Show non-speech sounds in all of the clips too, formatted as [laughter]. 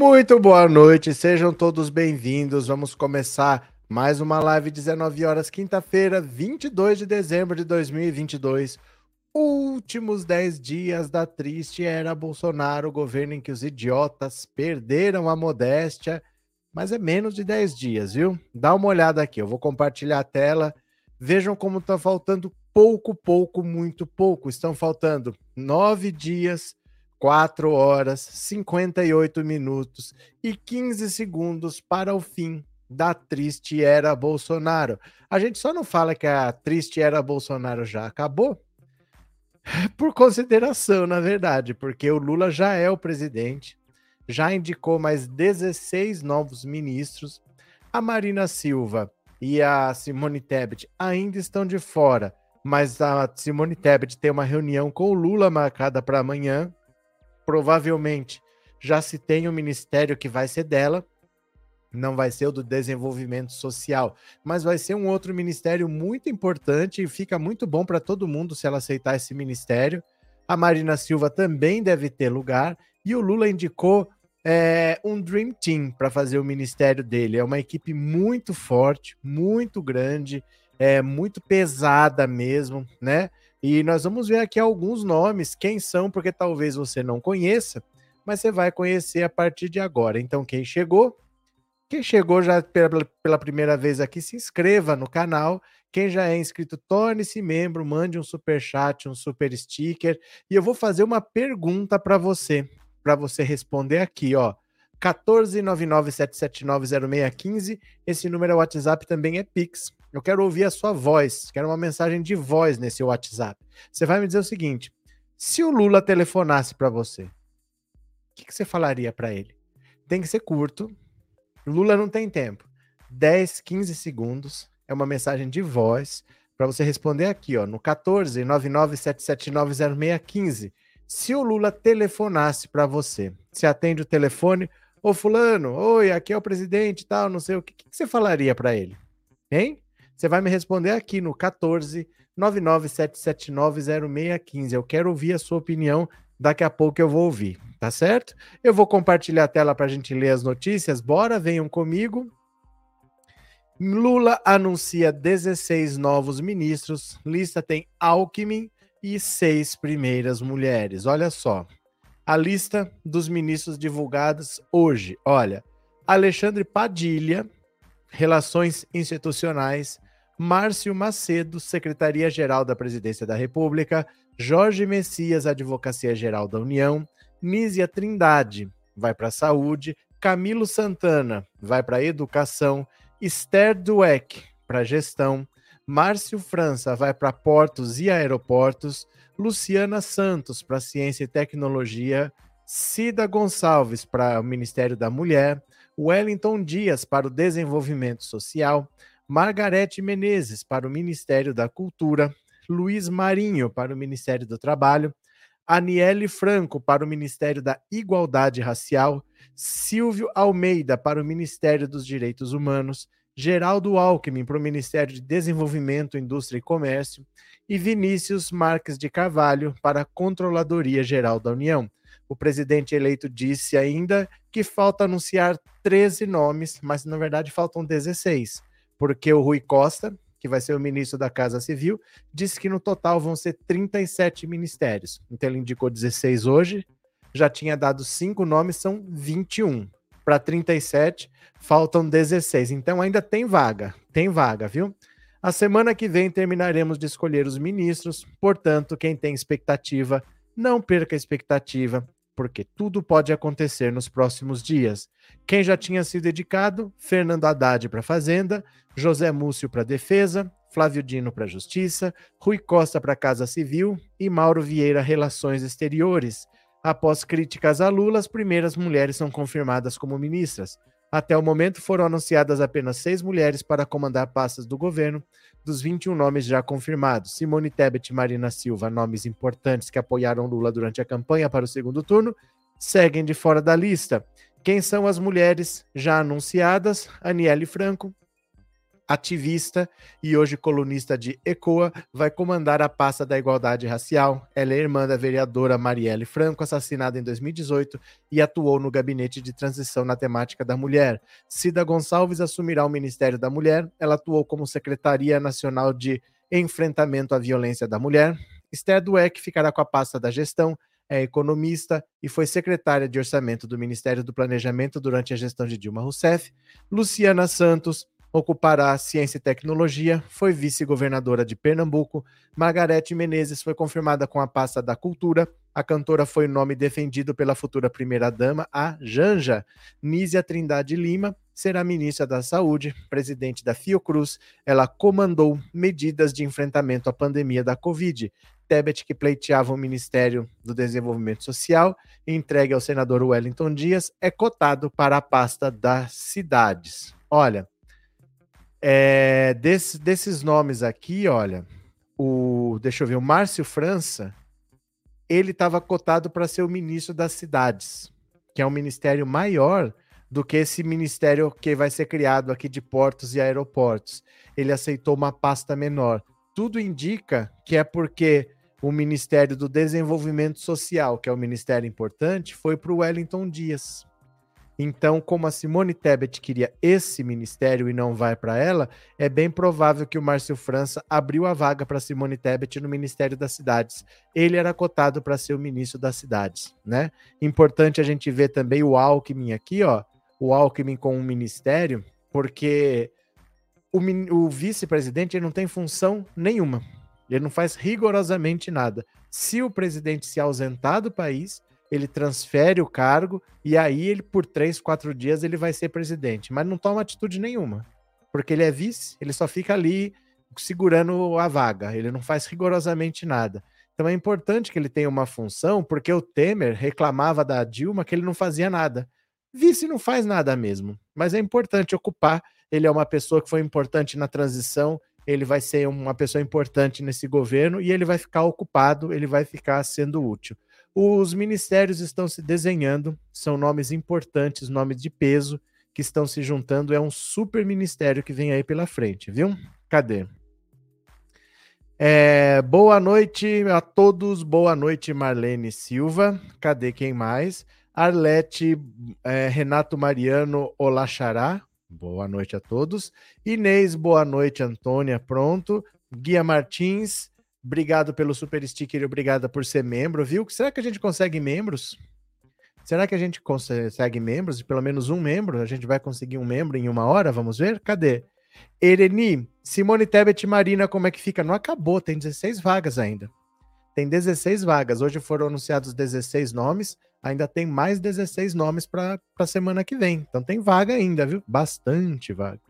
Muito boa noite, sejam todos bem-vindos. Vamos começar mais uma live 19 horas, quinta-feira, 22 de dezembro de 2022. Últimos 10 dias da triste era Bolsonaro, governo em que os idiotas perderam a modéstia, mas é menos de 10 dias, viu? Dá uma olhada aqui, eu vou compartilhar a tela. Vejam como está faltando pouco, pouco, muito pouco. Estão faltando nove dias 4 horas, 58 minutos e 15 segundos para o fim da triste era Bolsonaro. A gente só não fala que a triste era Bolsonaro já acabou [laughs] por consideração, na verdade, porque o Lula já é o presidente, já indicou mais 16 novos ministros. A Marina Silva e a Simone Tebet ainda estão de fora, mas a Simone Tebet tem uma reunião com o Lula marcada para amanhã provavelmente já se tem um ministério que vai ser dela, não vai ser o do desenvolvimento social, mas vai ser um outro ministério muito importante e fica muito bom para todo mundo se ela aceitar esse ministério. A Marina Silva também deve ter lugar e o Lula indicou é, um Dream Team para fazer o ministério dele. É uma equipe muito forte, muito grande, é muito pesada mesmo, né? E nós vamos ver aqui alguns nomes, quem são, porque talvez você não conheça, mas você vai conhecer a partir de agora. Então, quem chegou, quem chegou já pela, pela primeira vez aqui, se inscreva no canal. Quem já é inscrito, torne-se membro, mande um super chat, um super sticker. E eu vou fazer uma pergunta para você, para você responder aqui, ó. 14997790615. Esse número é WhatsApp, também é Pix. Eu quero ouvir a sua voz, quero uma mensagem de voz nesse WhatsApp. Você vai me dizer o seguinte: se o Lula telefonasse para você, o que, que você falaria para ele? Tem que ser curto. Lula não tem tempo. 10, 15 segundos. É uma mensagem de voz para você responder aqui, ó, no 14 997790615. Se o Lula telefonasse para você, você atende o telefone, ô fulano, oi, aqui é o presidente, tal, não sei o que, que você falaria para ele? Hein? Você vai me responder aqui no 14 997790615. Eu quero ouvir a sua opinião. Daqui a pouco eu vou ouvir, tá certo? Eu vou compartilhar a tela para a gente ler as notícias. Bora, venham comigo. Lula anuncia 16 novos ministros. Lista tem Alckmin e seis primeiras mulheres. Olha só. A lista dos ministros divulgados hoje. Olha, Alexandre Padilha, Relações Institucionais, Márcio Macedo, Secretaria-Geral da Presidência da República, Jorge Messias, Advocacia Geral da União, Nízia Trindade, vai para a Saúde, Camilo Santana, vai para a Educação, Esther Dueck, para Gestão, Márcio França, vai para Portos e Aeroportos, Luciana Santos, para Ciência e Tecnologia, Cida Gonçalves, para o Ministério da Mulher, Wellington Dias, para o Desenvolvimento Social, Margarete Menezes para o Ministério da Cultura, Luiz Marinho para o Ministério do Trabalho, Aniele Franco para o Ministério da Igualdade Racial, Silvio Almeida para o Ministério dos Direitos Humanos, Geraldo Alckmin para o Ministério de Desenvolvimento, Indústria e Comércio e Vinícius Marques de Carvalho para a Controladoria Geral da União. O presidente eleito disse ainda que falta anunciar 13 nomes, mas na verdade faltam 16 porque o Rui Costa, que vai ser o ministro da Casa Civil, disse que no total vão ser 37 ministérios. Então ele indicou 16 hoje, já tinha dado cinco nomes, são 21. Para 37, faltam 16. Então ainda tem vaga, tem vaga, viu? A semana que vem terminaremos de escolher os ministros, portanto, quem tem expectativa, não perca a expectativa porque tudo pode acontecer nos próximos dias. Quem já tinha sido dedicado? Fernando Haddad para Fazenda, José Múcio para Defesa, Flávio Dino para Justiça, Rui Costa para Casa Civil e Mauro Vieira Relações Exteriores. Após críticas a Lula, as primeiras mulheres são confirmadas como ministras. Até o momento foram anunciadas apenas seis mulheres para comandar pastas do governo, dos 21 nomes já confirmados, Simone Tebet e Marina Silva, nomes importantes que apoiaram Lula durante a campanha para o segundo turno, seguem de fora da lista. Quem são as mulheres já anunciadas? Aniele Franco, ativista e hoje colunista de ECOA, vai comandar a pasta da igualdade racial. Ela é irmã da vereadora Marielle Franco, assassinada em 2018, e atuou no gabinete de transição na temática da mulher. Cida Gonçalves assumirá o Ministério da Mulher. Ela atuou como Secretaria Nacional de Enfrentamento à Violência da Mulher. Esther Dueck ficará com a pasta da gestão é economista e foi secretária de orçamento do Ministério do Planejamento durante a gestão de Dilma Rousseff. Luciana Santos ocupará Ciência e Tecnologia, foi vice-governadora de Pernambuco. Margarete Menezes foi confirmada com a pasta da Cultura. A cantora foi o nome defendido pela futura primeira-dama, a Janja. Nízia Trindade Lima será ministra da Saúde, presidente da Fiocruz. Ela comandou medidas de enfrentamento à pandemia da Covid. Tebet, que pleiteava o Ministério do Desenvolvimento Social, entregue ao senador Wellington Dias, é cotado para a pasta das cidades. Olha, é, desse, desses nomes aqui, olha, o, deixa eu ver, o Márcio França, ele estava cotado para ser o ministro das cidades, que é um ministério maior do que esse ministério que vai ser criado aqui de portos e aeroportos. Ele aceitou uma pasta menor. Tudo indica que é porque o Ministério do Desenvolvimento Social, que é o ministério importante, foi para o Wellington Dias. Então, como a Simone Tebet queria esse ministério e não vai para ela, é bem provável que o Márcio França abriu a vaga para Simone Tebet no Ministério das Cidades. Ele era cotado para ser o ministro das Cidades, né? Importante a gente ver também o Alckmin aqui, ó, o Alckmin com um ministério, porque o, o vice-presidente não tem função nenhuma. Ele não faz rigorosamente nada. Se o presidente se ausentar do país, ele transfere o cargo e aí ele por três, quatro dias ele vai ser presidente, mas não toma atitude nenhuma, porque ele é vice, ele só fica ali segurando a vaga, ele não faz rigorosamente nada. Então é importante que ele tenha uma função, porque o Temer reclamava da Dilma que ele não fazia nada. Vice não faz nada mesmo, mas é importante ocupar. Ele é uma pessoa que foi importante na transição, ele vai ser uma pessoa importante nesse governo e ele vai ficar ocupado, ele vai ficar sendo útil. Os ministérios estão se desenhando, são nomes importantes, nomes de peso que estão se juntando. É um super ministério que vem aí pela frente, viu? Cadê? É, boa noite a todos, boa noite, Marlene Silva. Cadê quem mais? Arlete, é, Renato Mariano Olachará. Boa noite a todos. Inês, boa noite, Antônia. Pronto. Guia Martins, Obrigado pelo super sticker e obrigada por ser membro, viu? Será que a gente consegue membros? Será que a gente consegue membros? Pelo menos um membro? A gente vai conseguir um membro em uma hora? Vamos ver? Cadê? Ereni, Simone Tebet Marina, como é que fica? Não acabou, tem 16 vagas ainda. Tem 16 vagas. Hoje foram anunciados 16 nomes, ainda tem mais 16 nomes para a semana que vem. Então tem vaga ainda, viu? Bastante vaga.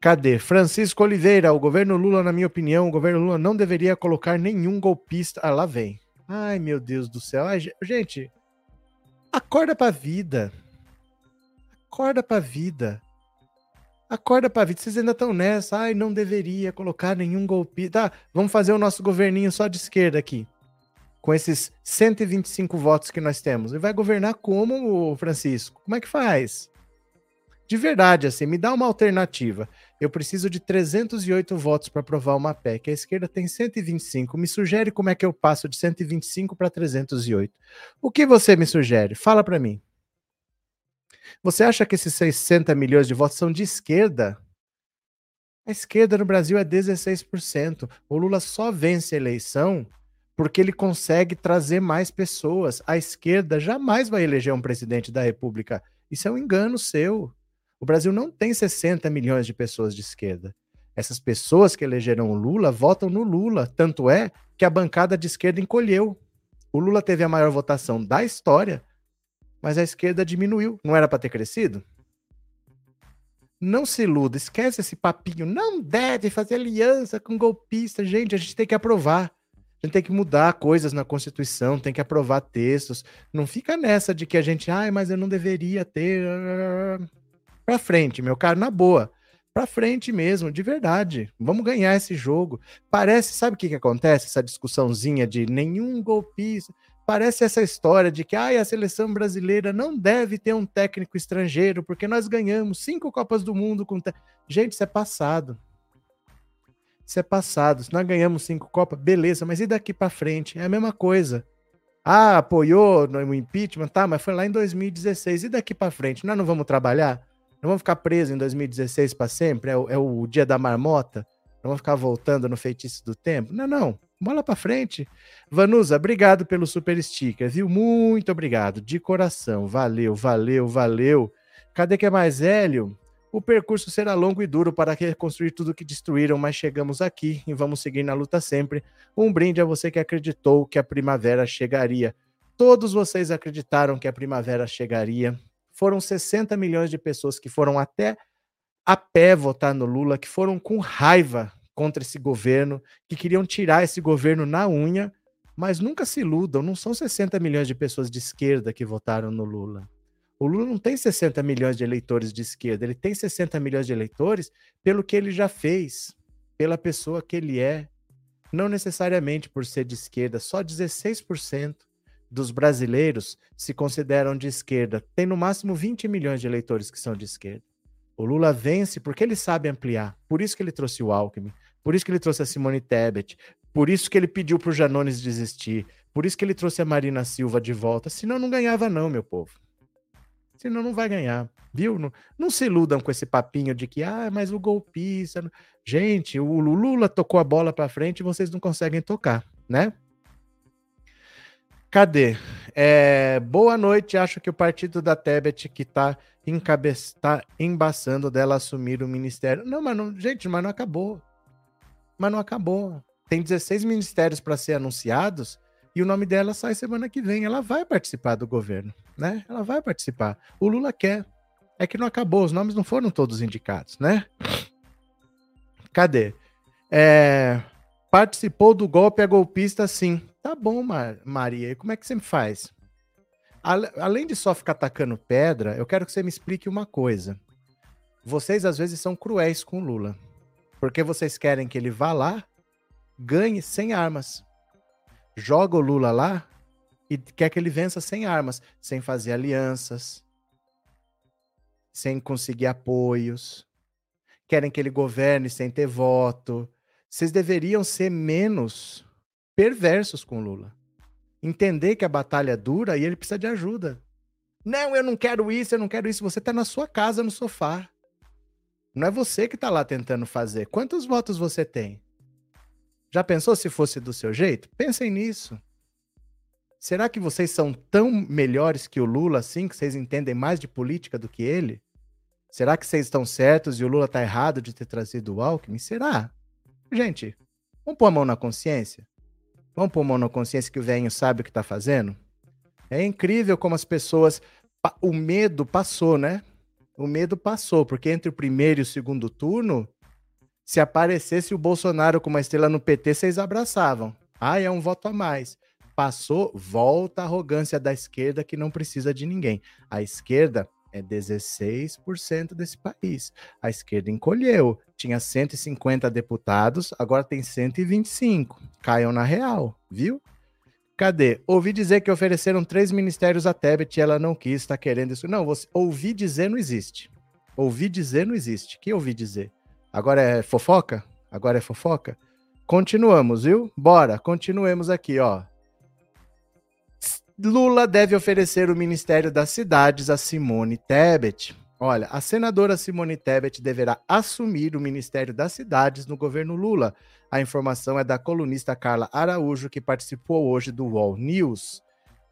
Cadê? Francisco Oliveira, o governo Lula, na minha opinião, o governo Lula não deveria colocar nenhum golpista. Ah, lá vem. Ai, meu Deus do céu. Ai, gente, acorda pra vida. Acorda pra vida. Acorda pra vida. Vocês ainda estão nessa. Ai, não deveria colocar nenhum golpista. Tá, vamos fazer o nosso governinho só de esquerda aqui. Com esses 125 votos que nós temos. E vai governar como, Francisco? Como é que faz? De verdade, assim, me dá uma alternativa. Eu preciso de 308 votos para aprovar uma PEC. A esquerda tem 125. Me sugere como é que eu passo de 125 para 308. O que você me sugere? Fala para mim. Você acha que esses 60 milhões de votos são de esquerda? A esquerda no Brasil é 16%. O Lula só vence a eleição porque ele consegue trazer mais pessoas. A esquerda jamais vai eleger um presidente da República. Isso é um engano seu. O Brasil não tem 60 milhões de pessoas de esquerda. Essas pessoas que elegeram o Lula votam no Lula. Tanto é que a bancada de esquerda encolheu. O Lula teve a maior votação da história, mas a esquerda diminuiu. Não era para ter crescido? Não se iluda, esquece esse papinho. Não deve fazer aliança com golpista. Gente, a gente tem que aprovar. A gente tem que mudar coisas na Constituição, tem que aprovar textos. Não fica nessa de que a gente, ai, mas eu não deveria ter para frente, meu caro, na boa. Para frente mesmo, de verdade. Vamos ganhar esse jogo. Parece, sabe o que, que acontece? Essa discussãozinha de nenhum golpista. aparece essa história de que ah, a seleção brasileira não deve ter um técnico estrangeiro, porque nós ganhamos cinco Copas do Mundo com. Te... Gente, isso é passado. Isso é passado. Se nós ganhamos cinco Copas, beleza, mas e daqui para frente? É a mesma coisa. Ah, apoiou no impeachment, tá, mas foi lá em 2016. E daqui para frente? Nós não vamos trabalhar? Não vamos ficar presos em 2016 para sempre? É o, é o dia da marmota? Não vamos ficar voltando no feitiço do tempo? Não, não. Bola para frente. Vanusa, obrigado pelo super sticker, viu? Muito obrigado, de coração. Valeu, valeu, valeu. Cadê que é mais Hélio? O percurso será longo e duro para reconstruir tudo que destruíram, mas chegamos aqui e vamos seguir na luta sempre. Um brinde a você que acreditou que a primavera chegaria. Todos vocês acreditaram que a primavera chegaria. Foram 60 milhões de pessoas que foram até a pé votar no Lula, que foram com raiva contra esse governo, que queriam tirar esse governo na unha, mas nunca se iludam, não são 60 milhões de pessoas de esquerda que votaram no Lula. O Lula não tem 60 milhões de eleitores de esquerda, ele tem 60 milhões de eleitores pelo que ele já fez, pela pessoa que ele é, não necessariamente por ser de esquerda, só 16% dos brasileiros se consideram de esquerda. Tem no máximo 20 milhões de eleitores que são de esquerda. O Lula vence porque ele sabe ampliar. Por isso que ele trouxe o Alckmin. Por isso que ele trouxe a Simone Tebet. Por isso que ele pediu para o Janones desistir. Por isso que ele trouxe a Marina Silva de volta. Senão não ganhava, não, meu povo. Senão não vai ganhar. Viu? Não, não se iludam com esse papinho de que, ah, mas o golpista. Gente, o Lula tocou a bola para frente e vocês não conseguem tocar, né? Cadê? É, boa noite. Acho que o partido da Tebet que está tá embaçando dela assumir o ministério. Não, mas não, gente, mas não acabou mas não acabou. Tem 16 ministérios para ser anunciados e o nome dela sai semana que vem. Ela vai participar do governo, né? Ela vai participar. O Lula quer. É que não acabou, os nomes não foram todos indicados, né? Cadê? É, participou do golpe a golpista, sim. Tá bom, Mar Maria. Como é que você me faz? Além de só ficar atacando pedra, eu quero que você me explique uma coisa. Vocês às vezes são cruéis com o Lula. Porque vocês querem que ele vá lá, ganhe sem armas. Joga o Lula lá e quer que ele vença sem armas, sem fazer alianças, sem conseguir apoios. Querem que ele governe sem ter voto. Vocês deveriam ser menos perversos com Lula. Entender que a batalha é dura e ele precisa de ajuda. Não, eu não quero isso, eu não quero isso. Você está na sua casa, no sofá. Não é você que está lá tentando fazer. Quantos votos você tem? Já pensou se fosse do seu jeito? Pensem nisso. Será que vocês são tão melhores que o Lula assim, que vocês entendem mais de política do que ele? Será que vocês estão certos e o Lula está errado de ter trazido o Alckmin? Será? Gente, vamos pôr a mão na consciência? Vamos pôr mão na consciência que o velho sabe o que está fazendo? É incrível como as pessoas. O medo passou, né? o medo passou, porque entre o primeiro e o segundo turno, se aparecesse o Bolsonaro com uma estrela no PT, vocês abraçavam. Ah, é um voto a mais. Passou, volta a arrogância da esquerda que não precisa de ninguém. A esquerda é 16% desse país. A esquerda encolheu. Tinha 150 deputados, agora tem 125. Caiam na real, viu? Cadê? Ouvi dizer que ofereceram três ministérios a Tebet e ela não quis, está querendo isso. Não, você, ouvi dizer não existe. Ouvi dizer não existe. Que ouvi dizer? Agora é fofoca? Agora é fofoca? Continuamos, viu? Bora, continuemos aqui, ó. Lula deve oferecer o Ministério das Cidades a Simone Tebet. Olha, a senadora Simone Tebet deverá assumir o Ministério das Cidades no governo Lula. A informação é da colunista Carla Araújo, que participou hoje do Wall News.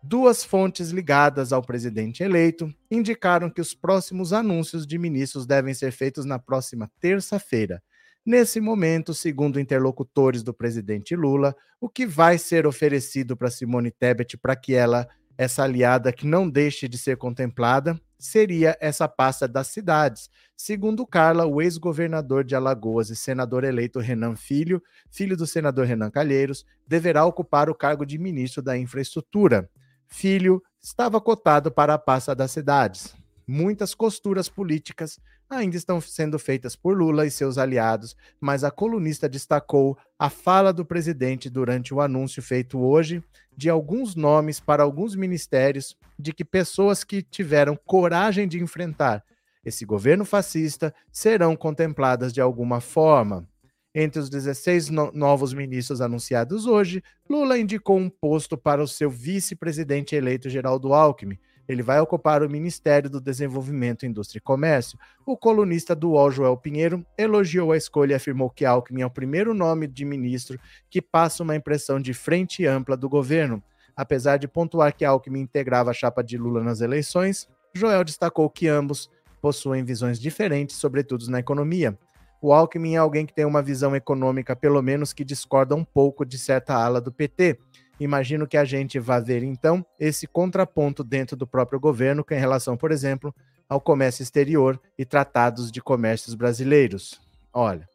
Duas fontes ligadas ao presidente eleito indicaram que os próximos anúncios de ministros devem ser feitos na próxima terça-feira. Nesse momento, segundo interlocutores do presidente Lula, o que vai ser oferecido para Simone Tebet para que ela, essa aliada que não deixe de ser contemplada, seria essa pasta das cidades. Segundo Carla, o ex-governador de Alagoas e senador eleito Renan Filho, filho do senador Renan Calheiros, deverá ocupar o cargo de ministro da Infraestrutura. Filho estava cotado para a pasta das cidades. Muitas costuras políticas ainda estão sendo feitas por Lula e seus aliados, mas a colunista destacou a fala do presidente durante o anúncio feito hoje de alguns nomes para alguns ministérios de que pessoas que tiveram coragem de enfrentar esse governo fascista serão contempladas de alguma forma. Entre os 16 no novos ministros anunciados hoje, Lula indicou um posto para o seu vice-presidente eleito Geraldo Alckmin. Ele vai ocupar o Ministério do Desenvolvimento, Indústria e Comércio. O colunista do UOL, Joel Pinheiro, elogiou a escolha e afirmou que Alckmin é o primeiro nome de ministro que passa uma impressão de frente ampla do governo. Apesar de pontuar que Alckmin integrava a chapa de Lula nas eleições, Joel destacou que ambos possuem visões diferentes, sobretudo na economia. O Alckmin é alguém que tem uma visão econômica, pelo menos que discorda um pouco de certa ala do PT. Imagino que a gente vá ver, então, esse contraponto dentro do próprio governo, com em relação, por exemplo, ao comércio exterior e tratados de comércios brasileiros. Olha.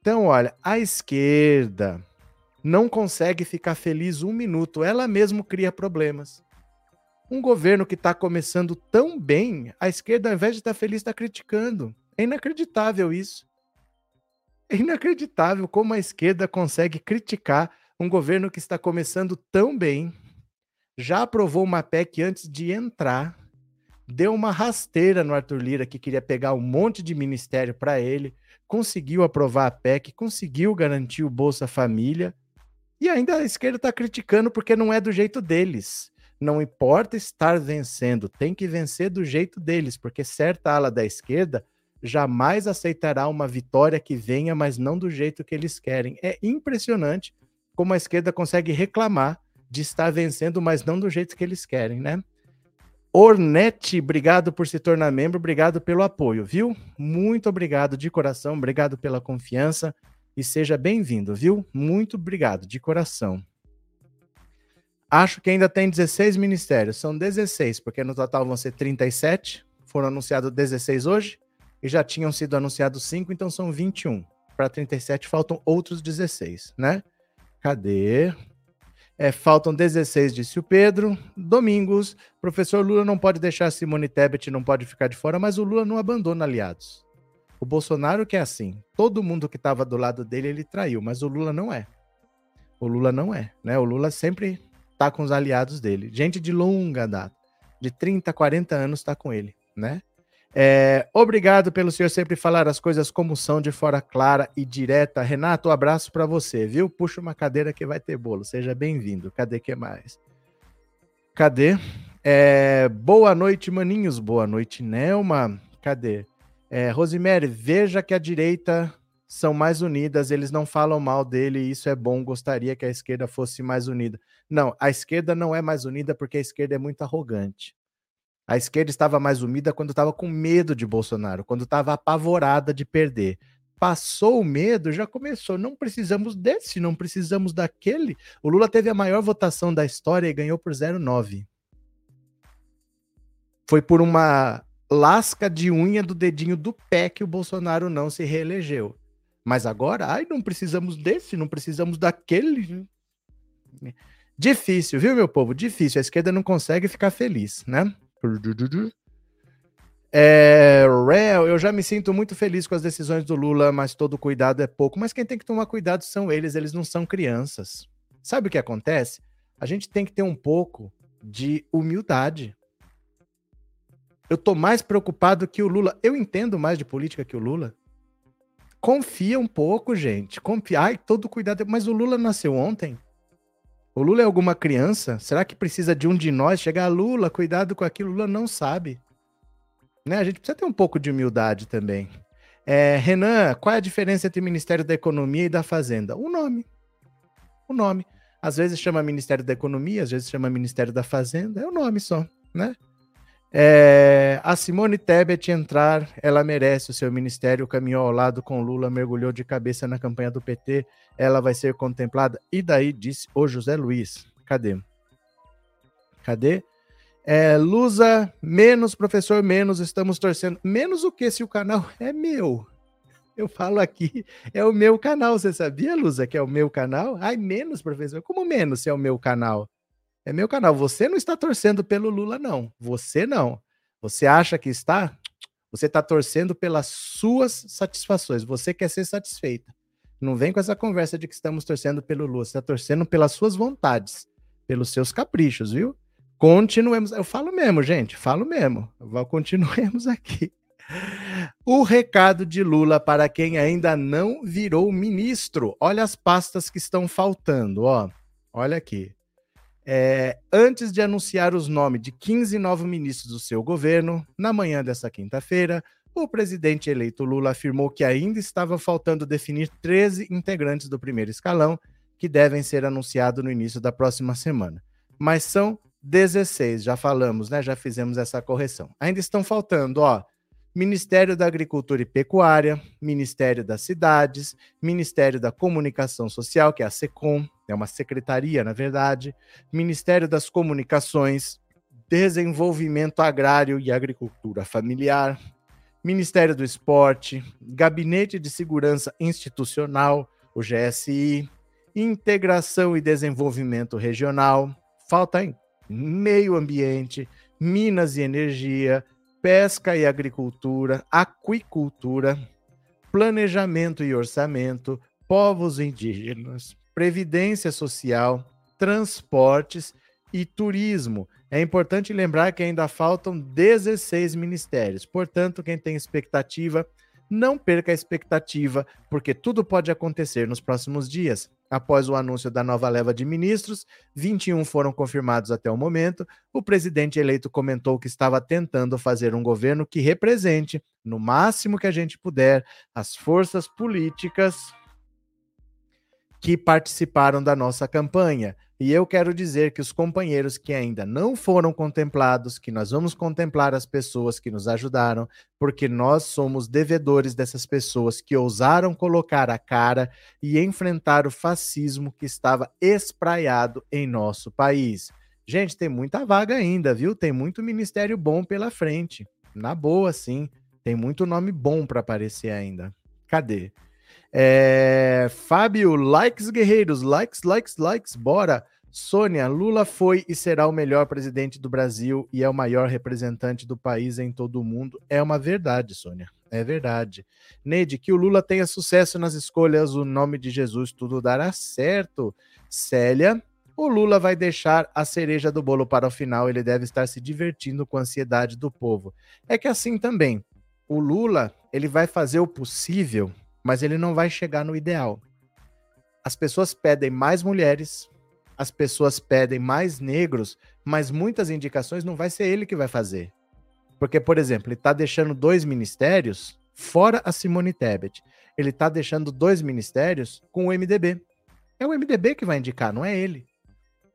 Então, olha, a esquerda não consegue ficar feliz um minuto, ela mesmo cria problemas. Um governo que está começando tão bem, a esquerda, ao invés de estar tá feliz, está criticando. É inacreditável isso. É inacreditável como a esquerda consegue criticar um governo que está começando tão bem, já aprovou uma PEC antes de entrar, deu uma rasteira no Arthur Lira, que queria pegar um monte de ministério para ele, conseguiu aprovar a PEC, conseguiu garantir o Bolsa Família, e ainda a esquerda está criticando porque não é do jeito deles. Não importa estar vencendo, tem que vencer do jeito deles, porque certa ala da esquerda jamais aceitará uma vitória que venha, mas não do jeito que eles querem. É impressionante como a esquerda consegue reclamar de estar vencendo, mas não do jeito que eles querem, né? Ornette, obrigado por se tornar membro, obrigado pelo apoio, viu? Muito obrigado de coração, obrigado pela confiança e seja bem-vindo, viu? Muito obrigado, de coração. Acho que ainda tem 16 ministérios, são 16, porque no total vão ser 37, foram anunciados 16 hoje, e já tinham sido anunciados 5, então são 21. Para 37 faltam outros 16, né? Cadê? É, faltam 16, disse o Pedro. Domingos, professor Lula não pode deixar Simone Tebet, não pode ficar de fora, mas o Lula não abandona aliados. O Bolsonaro que é assim, todo mundo que estava do lado dele ele traiu, mas o Lula não é. O Lula não é, né? O Lula sempre tá com os aliados dele. Gente de longa data, de 30, 40 anos tá com ele, né? É, obrigado pelo senhor sempre falar as coisas como são, de fora clara e direta. Renato, um abraço para você, viu? Puxa uma cadeira que vai ter bolo. Seja bem-vindo. Cadê que mais? Cadê? É, boa noite, maninhos. Boa noite, Nelma. Cadê? É, Rosemary, veja que a direita são mais unidas, eles não falam mal dele, isso é bom, gostaria que a esquerda fosse mais unida. Não, a esquerda não é mais unida porque a esquerda é muito arrogante. A esquerda estava mais unida quando estava com medo de Bolsonaro, quando estava apavorada de perder. Passou o medo, já começou. Não precisamos desse, não precisamos daquele. O Lula teve a maior votação da história e ganhou por 0,9. Foi por uma lasca de unha do dedinho do pé que o Bolsonaro não se reelegeu. Mas agora, ai, não precisamos desse, não precisamos daquele. Difícil, viu, meu povo? Difícil. A esquerda não consegue ficar feliz, né? É, Rel, eu já me sinto muito feliz com as decisões do Lula, mas todo cuidado é pouco. Mas quem tem que tomar cuidado são eles, eles não são crianças. Sabe o que acontece? A gente tem que ter um pouco de humildade. Eu tô mais preocupado que o Lula. Eu entendo mais de política que o Lula. Confia um pouco, gente. Confia. Ai, todo cuidado. Mas o Lula nasceu ontem. O Lula é alguma criança? Será que precisa de um de nós chegar? Lula, cuidado com aquilo. Lula não sabe. Né? A gente precisa ter um pouco de humildade também. É, Renan, qual é a diferença entre o Ministério da Economia e da Fazenda? O nome. O nome. Às vezes chama Ministério da Economia, às vezes chama Ministério da Fazenda. É o nome só, né? É, a Simone Tebet entrar, ela merece o seu ministério, caminhou ao lado com Lula, mergulhou de cabeça na campanha do PT, ela vai ser contemplada. E daí disse o José Luiz. Cadê? Cadê? É, Lusa, menos, professor, menos, estamos torcendo. Menos o que se o canal [laughs] é meu? Eu falo aqui, é o meu canal. Você sabia, Lusa, que é o meu canal? Ai, menos, professor. Como menos se é o meu canal? É meu canal. Você não está torcendo pelo Lula, não. Você não. Você acha que está? Você está torcendo pelas suas satisfações. Você quer ser satisfeita. Não vem com essa conversa de que estamos torcendo pelo Lula. Você está torcendo pelas suas vontades, pelos seus caprichos, viu? Continuemos. Eu falo mesmo, gente, falo mesmo. Continuemos aqui. O recado de Lula para quem ainda não virou ministro. Olha as pastas que estão faltando, ó. Olha aqui. É, antes de anunciar os nomes de 15 novos ministros do seu governo, na manhã dessa quinta-feira, o presidente eleito Lula afirmou que ainda estava faltando definir 13 integrantes do primeiro escalão, que devem ser anunciados no início da próxima semana. Mas são 16, já falamos, né? Já fizemos essa correção. Ainda estão faltando, ó, Ministério da Agricultura e Pecuária, Ministério das Cidades, Ministério da Comunicação Social, que é a SECOM, é uma secretaria, na verdade, Ministério das Comunicações, Desenvolvimento Agrário e Agricultura Familiar, Ministério do Esporte, Gabinete de Segurança Institucional, o GSI, Integração e Desenvolvimento Regional, falta em Meio Ambiente, Minas e Energia, pesca e agricultura, aquicultura, planejamento e orçamento, povos indígenas, previdência social, transportes e turismo. É importante lembrar que ainda faltam 16 ministérios. Portanto, quem tem expectativa, não perca a expectativa, porque tudo pode acontecer nos próximos dias. Após o anúncio da nova leva de ministros, 21 foram confirmados até o momento. O presidente eleito comentou que estava tentando fazer um governo que represente, no máximo que a gente puder, as forças políticas que participaram da nossa campanha. E eu quero dizer que os companheiros que ainda não foram contemplados, que nós vamos contemplar as pessoas que nos ajudaram, porque nós somos devedores dessas pessoas que ousaram colocar a cara e enfrentar o fascismo que estava espraiado em nosso país. Gente, tem muita vaga ainda, viu? Tem muito ministério bom pela frente. Na boa, sim. Tem muito nome bom para aparecer ainda. Cadê? É, Fábio, likes guerreiros, likes, likes, likes, bora. Sônia, Lula foi e será o melhor presidente do Brasil e é o maior representante do país em todo o mundo. É uma verdade, Sônia. É verdade. Neide, que o Lula tenha sucesso nas escolhas, o nome de Jesus, tudo dará certo. Célia, o Lula vai deixar a cereja do bolo para o final, ele deve estar se divertindo com a ansiedade do povo. É que assim também, o Lula, ele vai fazer o possível mas ele não vai chegar no ideal. As pessoas pedem mais mulheres, as pessoas pedem mais negros, mas muitas indicações não vai ser ele que vai fazer. Porque, por exemplo, ele está deixando dois ministérios fora a Simone Tebet. Ele está deixando dois ministérios com o MDB. É o MDB que vai indicar, não é ele.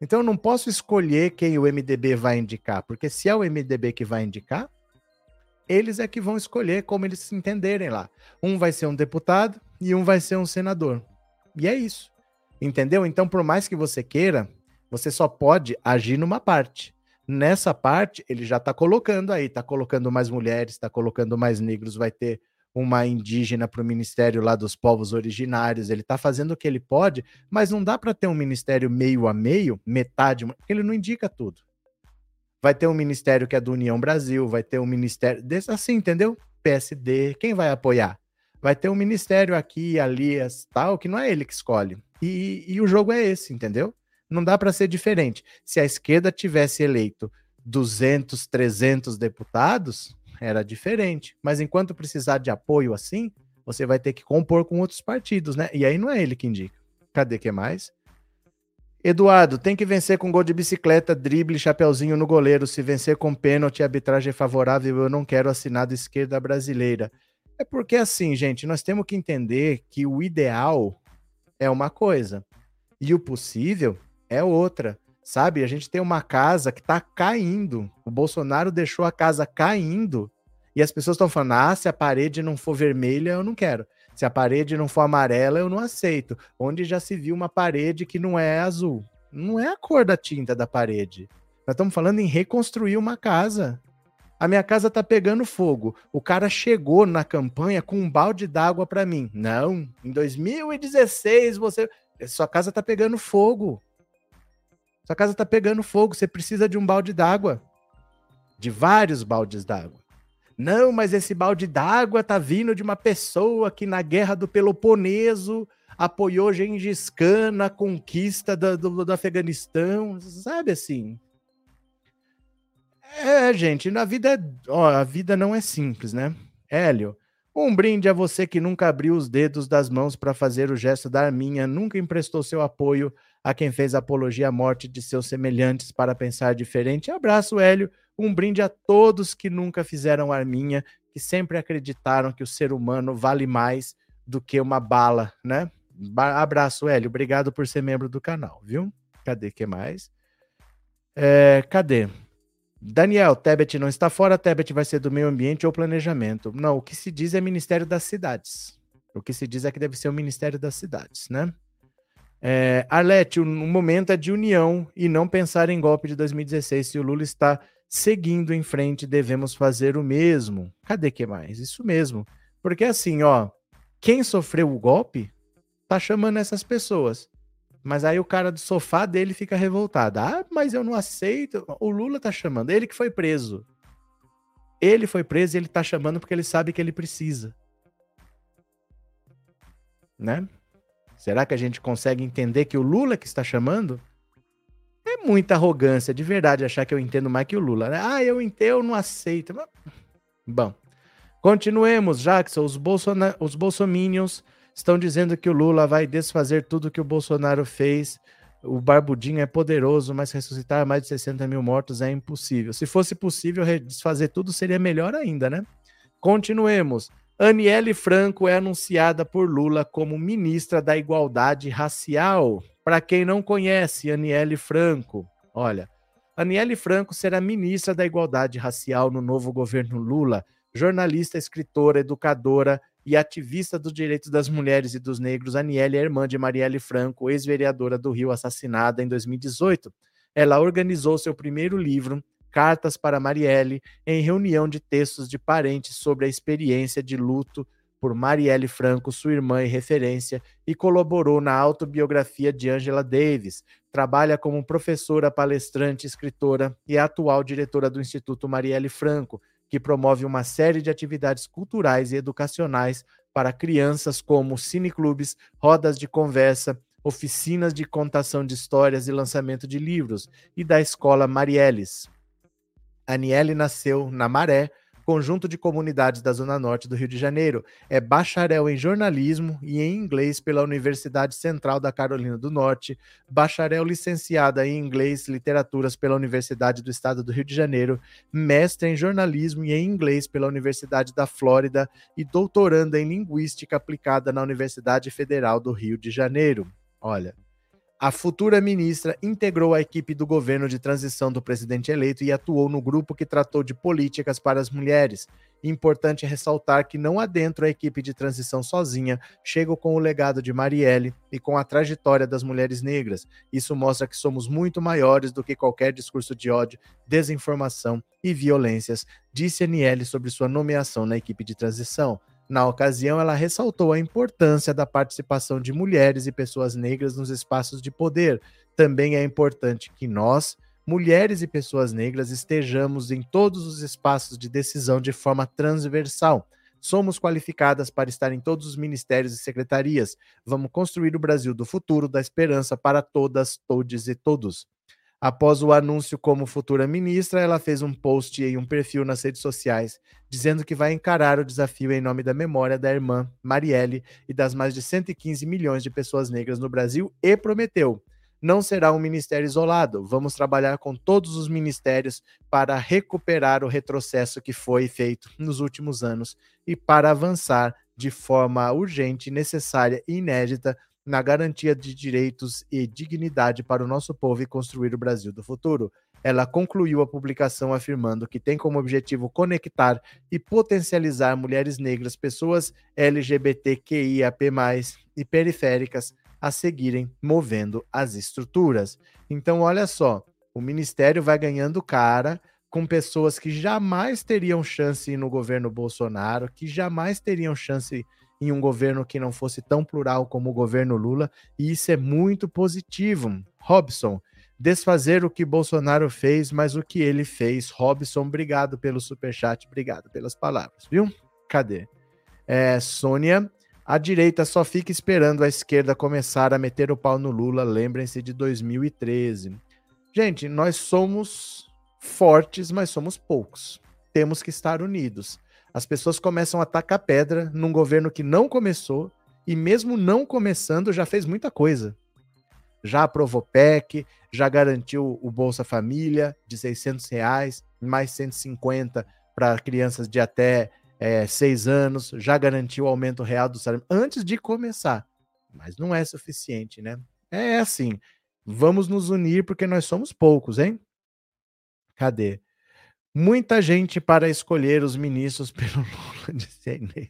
Então eu não posso escolher quem o MDB vai indicar, porque se é o MDB que vai indicar, eles é que vão escolher como eles se entenderem lá. Um vai ser um deputado e um vai ser um senador. E é isso. Entendeu? Então, por mais que você queira, você só pode agir numa parte. Nessa parte, ele já está colocando aí, está colocando mais mulheres, está colocando mais negros, vai ter uma indígena para o ministério lá dos povos originários. Ele está fazendo o que ele pode, mas não dá para ter um ministério meio a meio, metade, ele não indica tudo vai ter um ministério que é do União Brasil, vai ter um ministério desse assim, entendeu? PSD, quem vai apoiar? Vai ter um ministério aqui, ali, tal, que não é ele que escolhe. E, e o jogo é esse, entendeu? Não dá para ser diferente. Se a esquerda tivesse eleito 200, 300 deputados, era diferente. Mas enquanto precisar de apoio assim, você vai ter que compor com outros partidos, né? E aí não é ele que indica. Cadê que mais? Eduardo, tem que vencer com gol de bicicleta, drible, chapeuzinho no goleiro. Se vencer com pênalti, arbitragem é favorável, eu não quero assinado esquerda brasileira. É porque assim, gente, nós temos que entender que o ideal é uma coisa e o possível é outra. Sabe? A gente tem uma casa que está caindo. O Bolsonaro deixou a casa caindo e as pessoas estão falando: ah, se a parede não for vermelha, eu não quero. Se a parede não for amarela, eu não aceito. Onde já se viu uma parede que não é azul. Não é a cor da tinta da parede. Nós estamos falando em reconstruir uma casa. A minha casa tá pegando fogo. O cara chegou na campanha com um balde d'água para mim. Não, em 2016 você, sua casa tá pegando fogo. Sua casa tá pegando fogo, você precisa de um balde d'água. De vários baldes d'água. Não, mas esse balde d'água tá vindo de uma pessoa que na guerra do Peloponeso apoiou Gengis Khan na conquista do, do, do Afeganistão, sabe assim? É, gente, na vida, ó, a vida não é simples, né? Hélio, um brinde a você que nunca abriu os dedos das mãos para fazer o gesto da arminha, nunca emprestou seu apoio a quem fez apologia à morte de seus semelhantes para pensar diferente. Abraço, Hélio. Um brinde a todos que nunca fizeram arminha, que sempre acreditaram que o ser humano vale mais do que uma bala, né? Abraço, Hélio. Obrigado por ser membro do canal, viu? Cadê que mais? É, cadê? Daniel, Tebet não está fora, Tebet vai ser do meio ambiente ou planejamento. Não, o que se diz é Ministério das Cidades. O que se diz é que deve ser o Ministério das Cidades, né? É, Arlete, o momento é de união e não pensar em golpe de 2016. Se o Lula está seguindo em frente, devemos fazer o mesmo. Cadê que mais? Isso mesmo. Porque assim, ó, quem sofreu o golpe tá chamando essas pessoas. Mas aí o cara do sofá dele fica revoltado. Ah, mas eu não aceito. O Lula tá chamando. Ele que foi preso. Ele foi preso e ele tá chamando porque ele sabe que ele precisa. Né? Será que a gente consegue entender que o Lula que está chamando? É muita arrogância, de verdade, achar que eu entendo mais que o Lula. Né? Ah, eu entendo, eu não aceito. Bom, continuemos, Jackson. Os, Bolsona os bolsominions Estão dizendo que o Lula vai desfazer tudo que o Bolsonaro fez. O Barbudinho é poderoso, mas ressuscitar mais de 60 mil mortos é impossível. Se fosse possível desfazer tudo, seria melhor ainda, né? Continuemos. Aniele Franco é anunciada por Lula como ministra da Igualdade Racial. Para quem não conhece, Aniele Franco, olha, Aniele Franco será ministra da Igualdade Racial no novo governo Lula. Jornalista, escritora, educadora e ativista dos direitos das mulheres e dos negros, Aniele é irmã de Marielle Franco, ex-vereadora do Rio, assassinada em 2018. Ela organizou seu primeiro livro, Cartas para Marielle, em reunião de textos de parentes sobre a experiência de luto por Marielle Franco, sua irmã e referência, e colaborou na autobiografia de Angela Davis. Trabalha como professora, palestrante, escritora e atual diretora do Instituto Marielle Franco, que promove uma série de atividades culturais e educacionais para crianças, como cineclubes, rodas de conversa, oficinas de contação de histórias e lançamento de livros, e da Escola Marielles. Aniele nasceu na Maré, conjunto de comunidades da Zona Norte do Rio de Janeiro. É bacharel em jornalismo e em inglês pela Universidade Central da Carolina do Norte, bacharel licenciada em inglês e literaturas pela Universidade do Estado do Rio de Janeiro, mestre em jornalismo e em inglês pela Universidade da Flórida e doutoranda em linguística aplicada na Universidade Federal do Rio de Janeiro. Olha, a futura ministra integrou a equipe do governo de transição do presidente eleito e atuou no grupo que tratou de políticas para as mulheres. Importante ressaltar que não adentro a equipe de transição sozinha, chego com o legado de Marielle e com a trajetória das mulheres negras. Isso mostra que somos muito maiores do que qualquer discurso de ódio, desinformação e violências, disse Aniele sobre sua nomeação na equipe de transição. Na ocasião, ela ressaltou a importância da participação de mulheres e pessoas negras nos espaços de poder. Também é importante que nós, mulheres e pessoas negras, estejamos em todos os espaços de decisão de forma transversal. Somos qualificadas para estar em todos os ministérios e secretarias. Vamos construir o Brasil do futuro, da esperança para todas, todes e todos. Após o anúncio como futura ministra, ela fez um post e um perfil nas redes sociais, dizendo que vai encarar o desafio em nome da memória da irmã Marielle e das mais de 115 milhões de pessoas negras no Brasil e prometeu: não será um ministério isolado, vamos trabalhar com todos os ministérios para recuperar o retrocesso que foi feito nos últimos anos e para avançar de forma urgente, necessária e inédita na garantia de direitos e dignidade para o nosso povo e construir o Brasil do futuro. Ela concluiu a publicação afirmando que tem como objetivo conectar e potencializar mulheres negras, pessoas LGBTQIAP+, e periféricas a seguirem movendo as estruturas. Então, olha só, o ministério vai ganhando cara com pessoas que jamais teriam chance no governo Bolsonaro, que jamais teriam chance em um governo que não fosse tão plural como o governo Lula, e isso é muito positivo. Robson, desfazer o que Bolsonaro fez, mas o que ele fez. Robson, obrigado pelo superchat, obrigado pelas palavras, viu? Cadê? É, Sônia, A direita só fica esperando a esquerda começar a meter o pau no Lula. Lembrem-se de 2013. Gente, nós somos fortes, mas somos poucos. Temos que estar unidos. As pessoas começam a tacar pedra num governo que não começou e, mesmo não começando, já fez muita coisa. Já aprovou PEC, já garantiu o Bolsa Família de 600 reais, mais 150 para crianças de até é, seis anos, já garantiu o aumento real do salário antes de começar. Mas não é suficiente, né? É assim. Vamos nos unir porque nós somos poucos, hein? Cadê? Muita gente para escolher os ministros [laughs] pelo Lula de Inês.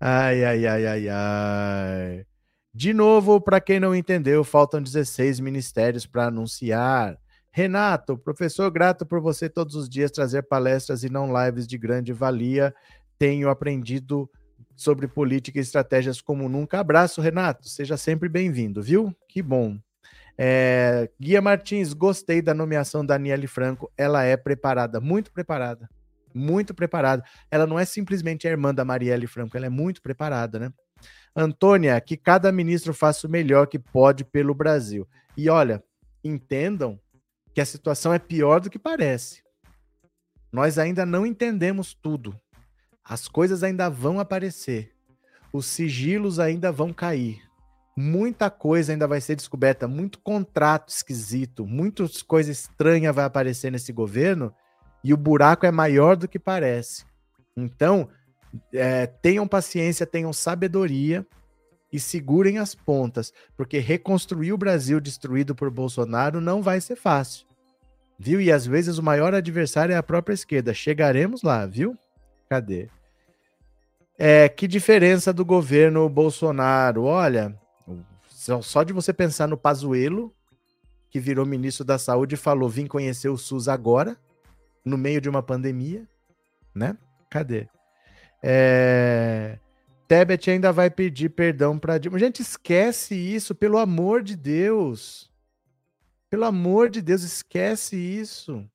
Ai, ai, ai, ai, ai. De novo, para quem não entendeu, faltam 16 ministérios para anunciar. Renato, professor, grato por você todos os dias trazer palestras e não lives de grande valia. Tenho aprendido sobre política e estratégias como nunca. Abraço, Renato. Seja sempre bem-vindo, viu? Que bom. É, Guia Martins, gostei da nomeação da Aniele Franco. Ela é preparada, muito preparada. Muito preparada. Ela não é simplesmente a irmã da Marielle Franco, ela é muito preparada, né? Antônia, que cada ministro faça o melhor que pode pelo Brasil. E olha, entendam que a situação é pior do que parece. Nós ainda não entendemos tudo. As coisas ainda vão aparecer. Os sigilos ainda vão cair. Muita coisa ainda vai ser descoberta, muito contrato esquisito, muitas coisas estranhas vai aparecer nesse governo e o buraco é maior do que parece. Então, é, tenham paciência, tenham sabedoria e segurem as pontas, porque reconstruir o Brasil destruído por Bolsonaro não vai ser fácil. Viu? E às vezes o maior adversário é a própria esquerda. Chegaremos lá, viu? Cadê? É, que diferença do governo Bolsonaro? Olha, só de você pensar no Pazuello, que virou ministro da Saúde e falou: vim conhecer o SUS agora, no meio de uma pandemia, né? Cadê? É... Tebet ainda vai pedir perdão para Dilma. Gente, esquece isso, pelo amor de Deus. Pelo amor de Deus, esquece isso.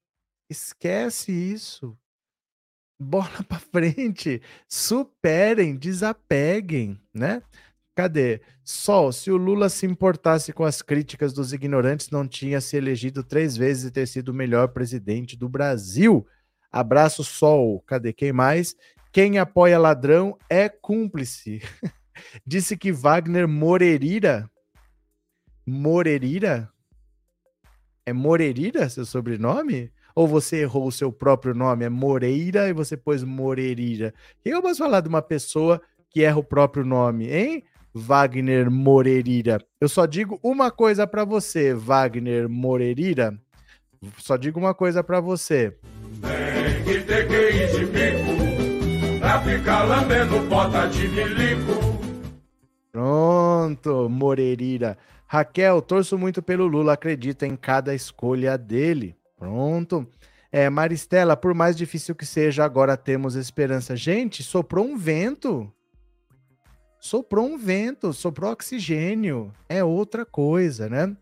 Esquece isso. Bola para frente. Superem, desapeguem, né? Cadê? Sol, se o Lula se importasse com as críticas dos ignorantes, não tinha se elegido três vezes e ter sido o melhor presidente do Brasil. Abraço, Sol. Cadê quem mais? Quem apoia ladrão é cúmplice. [laughs] Disse que Wagner Morerira. Morerira? É Morerira seu sobrenome? Ou você errou o seu próprio nome? É Moreira e você pôs Morerira. O que eu posso falar de uma pessoa que erra o próprio nome, hein? Wagner Morerira. Eu só digo uma coisa para você, Wagner Morerira. Só digo uma coisa para você. Tem que ter de bico pra ficar lambendo bota de milico. Pronto, Moreira. Raquel, torço muito pelo Lula, acredito em cada escolha dele. Pronto. É, Maristela, por mais difícil que seja, agora temos esperança. Gente, soprou um vento. Soprou um vento, soprou oxigênio. É outra coisa, né?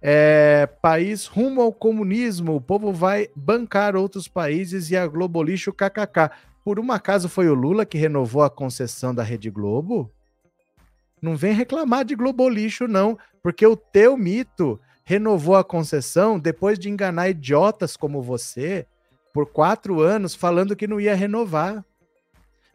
É, país rumo ao comunismo, o povo vai bancar outros países e a Globo lixo kkk. Por um acaso foi o Lula que renovou a concessão da Rede Globo? Não vem reclamar de Globo lixo, não, porque o teu mito renovou a concessão depois de enganar idiotas como você por quatro anos falando que não ia renovar.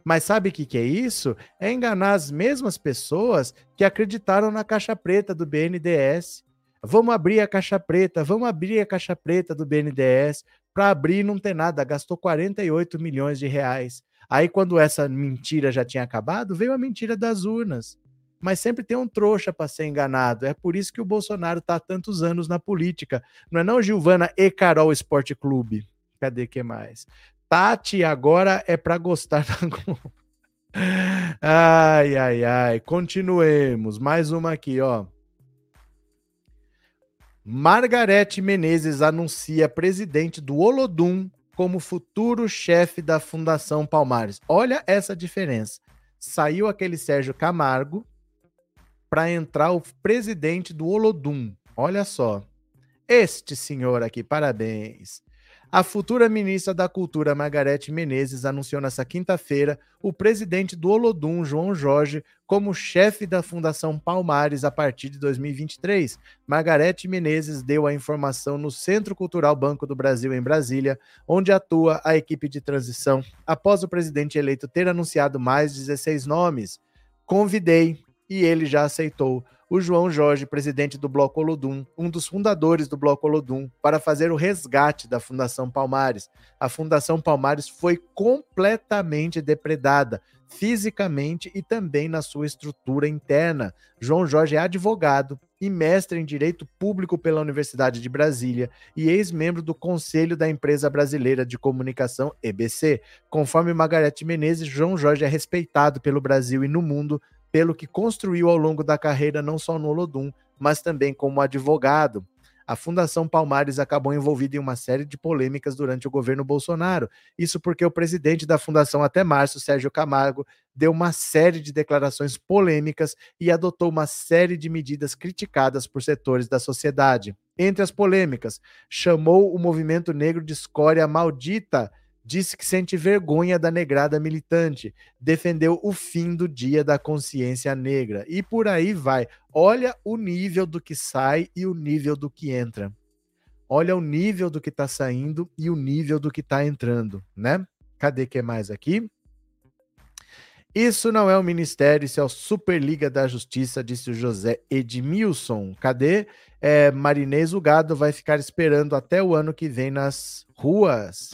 Mas sabe o que, que é isso? É enganar as mesmas pessoas que acreditaram na caixa preta do BNDES. Vamos abrir a caixa preta, vamos abrir a caixa preta do BNDES. Para abrir não tem nada, gastou 48 milhões de reais. Aí, quando essa mentira já tinha acabado, veio a mentira das urnas. Mas sempre tem um trouxa para ser enganado. É por isso que o Bolsonaro está há tantos anos na política. Não é não, Gilvana e Carol Esporte Clube? Cadê que mais? Tati agora é para gostar [laughs] da Globo. Ai, ai, ai. Continuemos. Mais uma aqui, ó. Margarete Menezes anuncia presidente do Olodum como futuro chefe da Fundação Palmares. Olha essa diferença. Saiu aquele Sérgio Camargo para entrar o presidente do Olodum. Olha só. Este senhor aqui, parabéns. A futura ministra da Cultura, Margarete Menezes, anunciou nesta quinta-feira o presidente do Olodum, João Jorge, como chefe da Fundação Palmares a partir de 2023. Margarete Menezes deu a informação no Centro Cultural Banco do Brasil, em Brasília, onde atua a equipe de transição, após o presidente eleito ter anunciado mais 16 nomes. Convidei e ele já aceitou o João Jorge, presidente do Bloco Olodum, um dos fundadores do Bloco Olodum, para fazer o resgate da Fundação Palmares. A Fundação Palmares foi completamente depredada, fisicamente e também na sua estrutura interna. João Jorge é advogado e mestre em Direito Público pela Universidade de Brasília e ex-membro do Conselho da Empresa Brasileira de Comunicação, EBC. Conforme Margarete Menezes, João Jorge é respeitado pelo Brasil e no mundo pelo que construiu ao longo da carreira não só no Olodum, mas também como advogado. A Fundação Palmares acabou envolvida em uma série de polêmicas durante o governo Bolsonaro. Isso porque o presidente da fundação até março, Sérgio Camargo, deu uma série de declarações polêmicas e adotou uma série de medidas criticadas por setores da sociedade. Entre as polêmicas, chamou o movimento negro de escória maldita disse que sente vergonha da negrada militante, defendeu o fim do Dia da Consciência Negra e por aí vai. Olha o nível do que sai e o nível do que entra. Olha o nível do que está saindo e o nível do que está entrando, né? Cadê que mais aqui? Isso não é o Ministério, isso é o Superliga da Justiça, disse o José Edmilson. Cadê? É, Marinês, gado vai ficar esperando até o ano que vem nas ruas.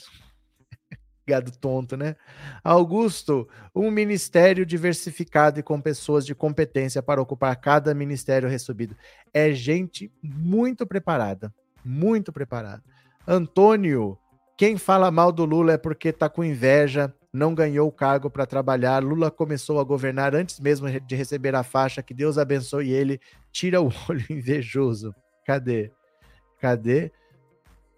Gado tonto, né? Augusto, um ministério diversificado e com pessoas de competência para ocupar cada ministério recebido. É gente muito preparada, muito preparada. Antônio, quem fala mal do Lula é porque tá com inveja, não ganhou o cargo para trabalhar. Lula começou a governar antes mesmo de receber a faixa. Que Deus abençoe ele. Tira o [laughs] olho invejoso. Cadê? Cadê?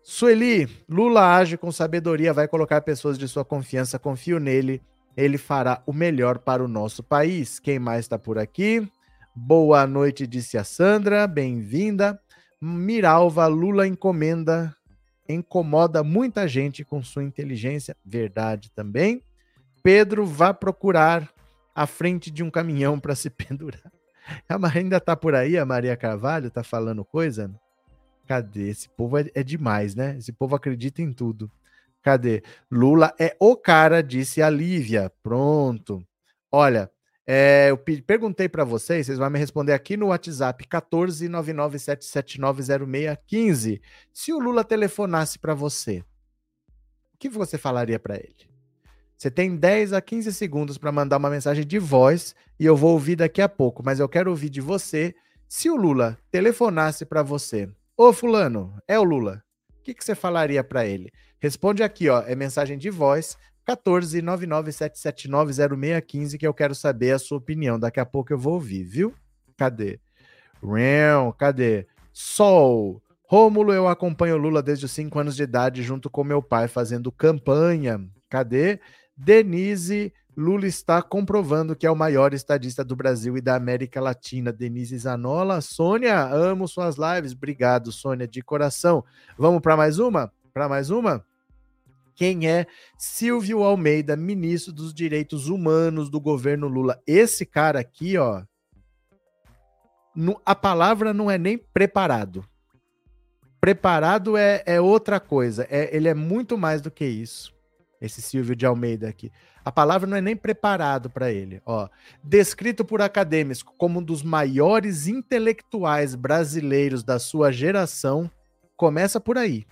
Sueli, Lula age com sabedoria, vai colocar pessoas de sua confiança, confio nele, ele fará o melhor para o nosso país. Quem mais está por aqui? Boa noite, disse a Sandra, bem-vinda. Miralva, Lula encomenda, incomoda muita gente com sua inteligência, verdade também. Pedro, vá procurar a frente de um caminhão para se [laughs] pendurar. A ainda está por aí, a Maria Carvalho, está falando coisa? Cadê? Esse povo é, é demais, né? Esse povo acredita em tudo. Cadê? Lula é o cara, disse a Lívia. Pronto. Olha, é, eu perguntei para vocês, vocês vão me responder aqui no WhatsApp 14997790615. Se o Lula telefonasse para você, o que você falaria para ele? Você tem 10 a 15 segundos para mandar uma mensagem de voz e eu vou ouvir daqui a pouco, mas eu quero ouvir de você. Se o Lula telefonasse para você, Ô, Fulano, é o Lula. O que, que você falaria para ele? Responde aqui, ó. É mensagem de voz 14997790615 que eu quero saber a sua opinião. Daqui a pouco eu vou ouvir, viu? Cadê? Real, cadê? Sol. Rômulo, eu acompanho o Lula desde os 5 anos de idade, junto com meu pai, fazendo campanha. Cadê? Denise Lula está comprovando que é o maior estadista do Brasil e da América Latina. Denise Zanola. Sônia, amo suas lives. Obrigado, Sônia, de coração. Vamos para mais uma? Para mais uma? Quem é Silvio Almeida, ministro dos Direitos Humanos do governo Lula? Esse cara aqui, ó. a palavra não é nem preparado. Preparado é, é outra coisa. É, ele é muito mais do que isso. Esse Silvio de Almeida aqui. A palavra não é nem preparado para ele. Ó, descrito por acadêmicos como um dos maiores intelectuais brasileiros da sua geração, começa por aí.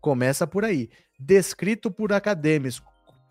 Começa por aí. Descrito por acadêmicos,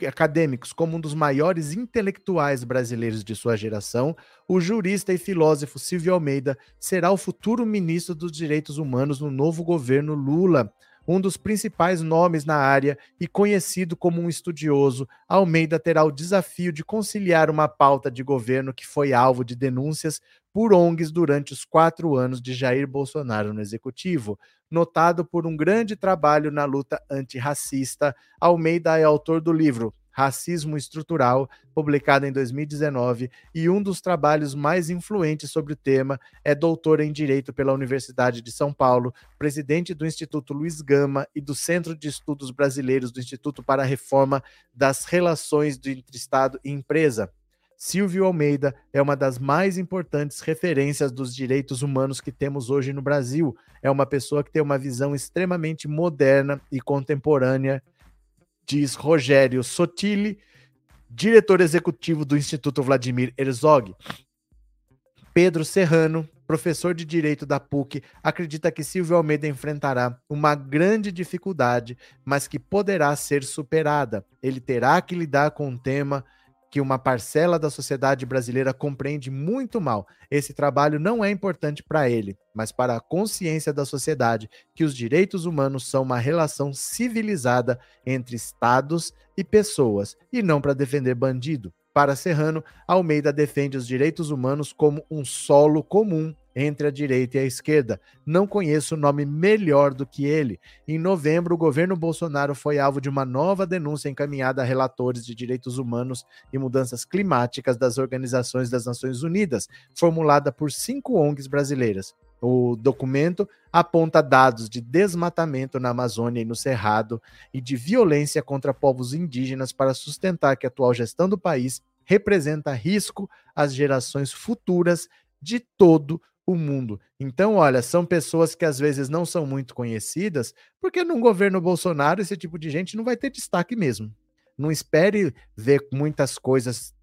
acadêmicos como um dos maiores intelectuais brasileiros de sua geração, o jurista e filósofo Silvio Almeida será o futuro ministro dos Direitos Humanos no novo governo Lula um dos principais nomes na área e conhecido como um estudioso, Almeida terá o desafio de conciliar uma pauta de governo que foi alvo de denúncias por ONGs durante os quatro anos de Jair Bolsonaro no executivo. Notado por um grande trabalho na luta antirracista, Almeida é autor do livro Racismo Estrutural, publicada em 2019, e um dos trabalhos mais influentes sobre o tema é doutor em Direito pela Universidade de São Paulo, presidente do Instituto Luiz Gama e do Centro de Estudos Brasileiros do Instituto para a Reforma das Relações entre Estado e Empresa. Silvio Almeida é uma das mais importantes referências dos direitos humanos que temos hoje no Brasil. É uma pessoa que tem uma visão extremamente moderna e contemporânea, diz Rogério Sotile, diretor executivo do Instituto Vladimir Herzog. Pedro Serrano, professor de Direito da PUC, acredita que Silvio Almeida enfrentará uma grande dificuldade, mas que poderá ser superada. Ele terá que lidar com um tema que uma parcela da sociedade brasileira compreende muito mal. Esse trabalho não é importante para ele, mas para a consciência da sociedade que os direitos humanos são uma relação civilizada entre estados e pessoas, e não para defender bandido. Para Serrano, Almeida defende os direitos humanos como um solo comum entre a direita e a esquerda. Não conheço nome melhor do que ele. Em novembro, o governo Bolsonaro foi alvo de uma nova denúncia encaminhada a relatores de direitos humanos e mudanças climáticas das organizações das Nações Unidas, formulada por cinco ONGs brasileiras. O documento aponta dados de desmatamento na Amazônia e no Cerrado e de violência contra povos indígenas para sustentar que a atual gestão do país representa risco às gerações futuras de todo o mundo. Então, olha, são pessoas que às vezes não são muito conhecidas, porque num governo Bolsonaro esse tipo de gente não vai ter destaque mesmo. Não espere ver muitas coisas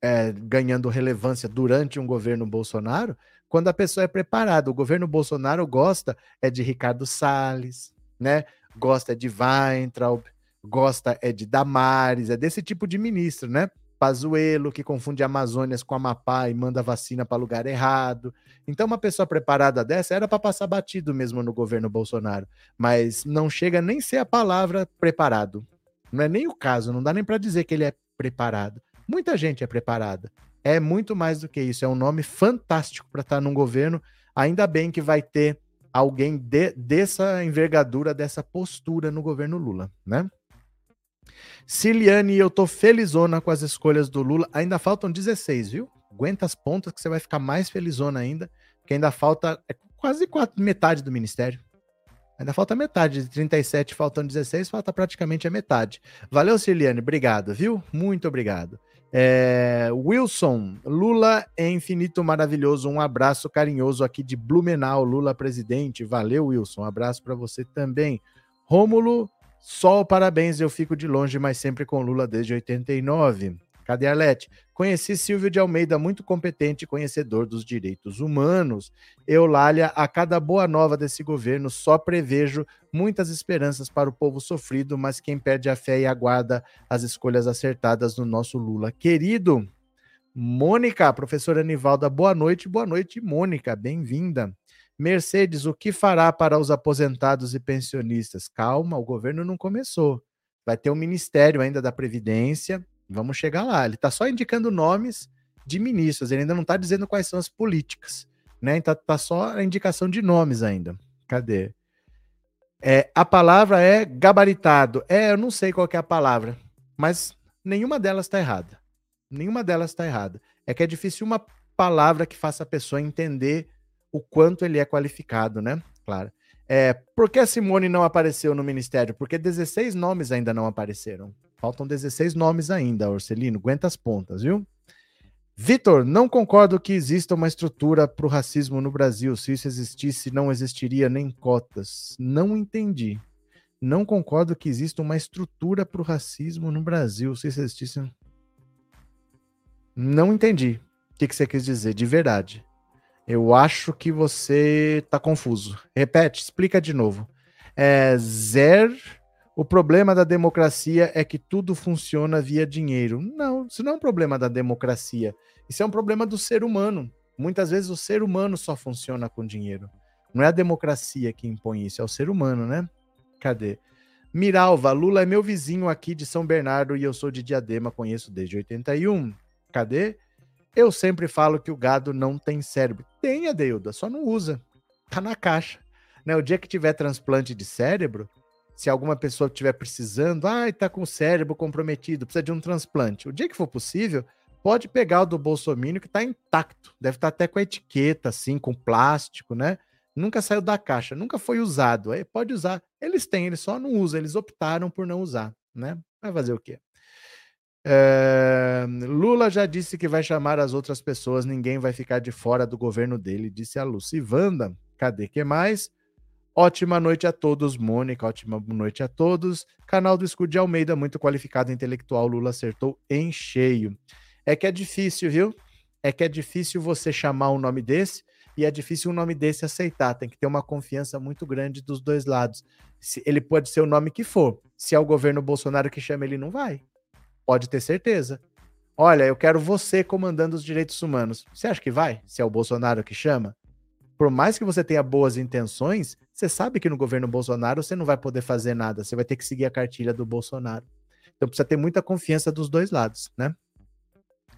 é, ganhando relevância durante um governo Bolsonaro, quando a pessoa é preparada. O governo Bolsonaro gosta é de Ricardo Salles, né? Gosta de Weintraub, gosta é de Damares, é desse tipo de ministro, né? Pazuello, que confunde Amazônias com Amapá e manda vacina para lugar errado. Então, uma pessoa preparada dessa era para passar batido mesmo no governo Bolsonaro, mas não chega nem ser a palavra preparado. Não é nem o caso, não dá nem para dizer que ele é preparado. Muita gente é preparada. É muito mais do que isso. É um nome fantástico para estar tá num governo. Ainda bem que vai ter alguém de, dessa envergadura, dessa postura no governo Lula, né? Ciliane, eu tô felizona com as escolhas do Lula. Ainda faltam 16, viu? Aguenta as pontas que você vai ficar mais felizona ainda, que ainda falta é quase quatro, metade do ministério. Ainda falta metade, de 37 faltam 16, falta praticamente a metade. Valeu, Ciliane, obrigado, viu? Muito obrigado. É, Wilson, Lula é infinito maravilhoso. Um abraço carinhoso aqui de Blumenau, Lula presidente. Valeu, Wilson. Um abraço para você também. Rômulo Sol, parabéns, eu fico de longe, mas sempre com Lula desde 89. Cadê Arlete? Conheci Silvio de Almeida, muito competente e conhecedor dos direitos humanos. Eulália, a cada boa nova desse governo, só prevejo muitas esperanças para o povo sofrido, mas quem perde a fé e aguarda as escolhas acertadas do nosso Lula querido. Mônica, professora Anivalda, boa noite, boa noite, Mônica, bem-vinda. Mercedes, o que fará para os aposentados e pensionistas? Calma, o governo não começou. Vai ter um ministério ainda da Previdência. Vamos chegar lá. Ele está só indicando nomes de ministros, ele ainda não está dizendo quais são as políticas. Né? Então tá só a indicação de nomes ainda. Cadê? É, a palavra é gabaritado. É, eu não sei qual é a palavra, mas nenhuma delas está errada. Nenhuma delas está errada. É que é difícil uma palavra que faça a pessoa entender o quanto ele é qualificado, né? Claro. É, por que a Simone não apareceu no ministério? Porque 16 nomes ainda não apareceram. Faltam 16 nomes ainda, Orcelino. Aguenta as pontas, viu? Vitor, não concordo que exista uma estrutura para o racismo no Brasil. Se isso existisse, não existiria nem cotas. Não entendi. Não concordo que exista uma estrutura para o racismo no Brasil. Se isso existisse. Não entendi. O que, que você quis dizer, de verdade. Eu acho que você está confuso. Repete, explica de novo. É, Zer, o problema da democracia é que tudo funciona via dinheiro. Não, isso não é um problema da democracia. Isso é um problema do ser humano. Muitas vezes o ser humano só funciona com dinheiro. Não é a democracia que impõe isso, é o ser humano, né? Cadê? Miralva, Lula é meu vizinho aqui de São Bernardo e eu sou de Diadema, conheço desde 81. Cadê? Eu sempre falo que o gado não tem cérebro. Tem, Adeilda, só não usa. Tá na caixa. Né? O dia que tiver transplante de cérebro, se alguma pessoa estiver precisando, ah, está com o cérebro comprometido, precisa de um transplante. O dia que for possível, pode pegar o do Bolsonaro que está intacto, deve estar tá até com a etiqueta, assim, com plástico, né? Nunca saiu da caixa, nunca foi usado. Aí pode usar. Eles têm, eles só não usam, eles optaram por não usar, né? Vai fazer o quê? É... Lula já disse que vai chamar as outras pessoas, ninguém vai ficar de fora do governo dele, disse a Lucivanda. Cadê que mais? Ótima noite a todos, Mônica. Ótima noite a todos. Canal do Escudo de Almeida, muito qualificado intelectual. Lula acertou em cheio. É que é difícil, viu? É que é difícil você chamar um nome desse e é difícil um nome desse aceitar. Tem que ter uma confiança muito grande dos dois lados. Ele pode ser o nome que for. Se é o governo Bolsonaro que chama, ele não vai. Pode ter certeza. Olha, eu quero você comandando os direitos humanos. Você acha que vai? Se é o Bolsonaro que chama? por mais que você tenha boas intenções, você sabe que no governo Bolsonaro você não vai poder fazer nada, você vai ter que seguir a cartilha do Bolsonaro. Então precisa ter muita confiança dos dois lados, né?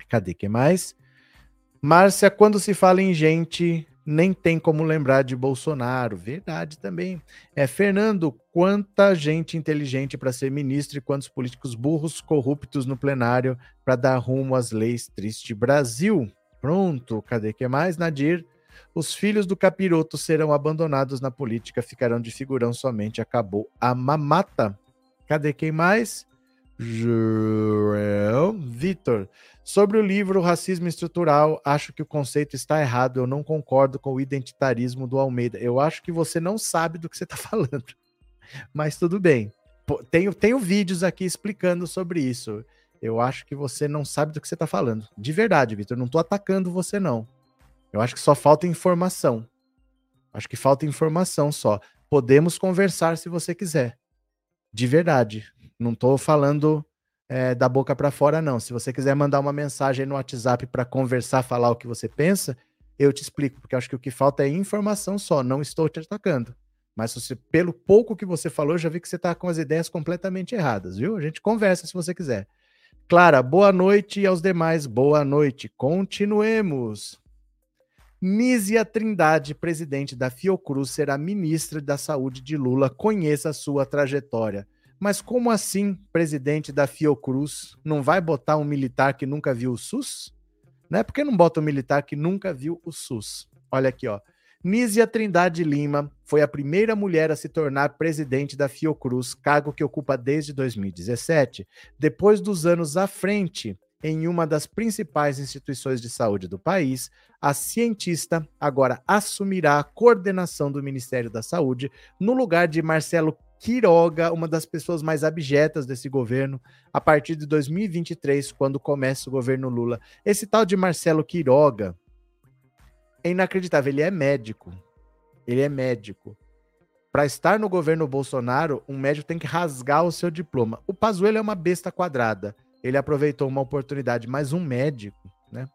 Cadê que mais? Márcia, quando se fala em gente, nem tem como lembrar de Bolsonaro. Verdade também. É, Fernando, quanta gente inteligente para ser ministro e quantos políticos burros, corruptos no plenário para dar rumo às leis. Triste Brasil. Pronto, cadê que mais? Nadir, os filhos do capiroto serão abandonados na política, ficarão de figurão somente. Acabou a mamata. Cadê quem mais? Joel Vitor. Sobre o livro Racismo Estrutural, acho que o conceito está errado. Eu não concordo com o identitarismo do Almeida. Eu acho que você não sabe do que você está [laughs] falando. Mas tudo bem. Tenho, tenho vídeos aqui explicando sobre isso. Eu acho que você não sabe do que você está falando. De verdade, Vitor. Não estou atacando você, não. Eu acho que só falta informação. Acho que falta informação só. Podemos conversar se você quiser. De verdade. Não estou falando é, da boca para fora, não. Se você quiser mandar uma mensagem no WhatsApp para conversar, falar o que você pensa, eu te explico, porque acho que o que falta é informação só. Não estou te atacando. Mas você, pelo pouco que você falou, já vi que você está com as ideias completamente erradas, viu? A gente conversa se você quiser. Clara, boa noite e aos demais, boa noite. Continuemos. Nízia Trindade, presidente da Fiocruz, será ministra da Saúde de Lula. Conheça a sua trajetória. Mas como assim, presidente da Fiocruz, não vai botar um militar que nunca viu o SUS? Né? Por que não bota um militar que nunca viu o SUS? Olha aqui, ó. Nízia Trindade Lima foi a primeira mulher a se tornar presidente da Fiocruz, cargo que ocupa desde 2017. Depois dos anos à frente, em uma das principais instituições de saúde do país, a cientista agora assumirá a coordenação do Ministério da Saúde no lugar de Marcelo Quiroga, uma das pessoas mais abjetas desse governo, a partir de 2023, quando começa o governo Lula. Esse tal de Marcelo Quiroga é inacreditável, ele é médico. Ele é médico. Para estar no governo Bolsonaro, um médico tem que rasgar o seu diploma. O Pazuello é uma besta quadrada ele aproveitou uma oportunidade, mas um médico, né?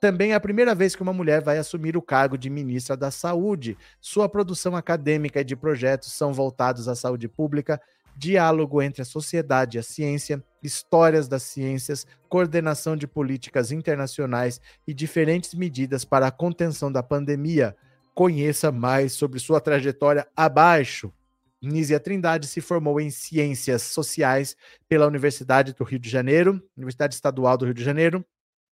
Também é a primeira vez que uma mulher vai assumir o cargo de ministra da Saúde. Sua produção acadêmica e de projetos são voltados à saúde pública, diálogo entre a sociedade e a ciência, histórias das ciências, coordenação de políticas internacionais e diferentes medidas para a contenção da pandemia. Conheça mais sobre sua trajetória abaixo. Nízia Trindade se formou em Ciências Sociais pela Universidade do Rio de Janeiro, Universidade Estadual do Rio de Janeiro,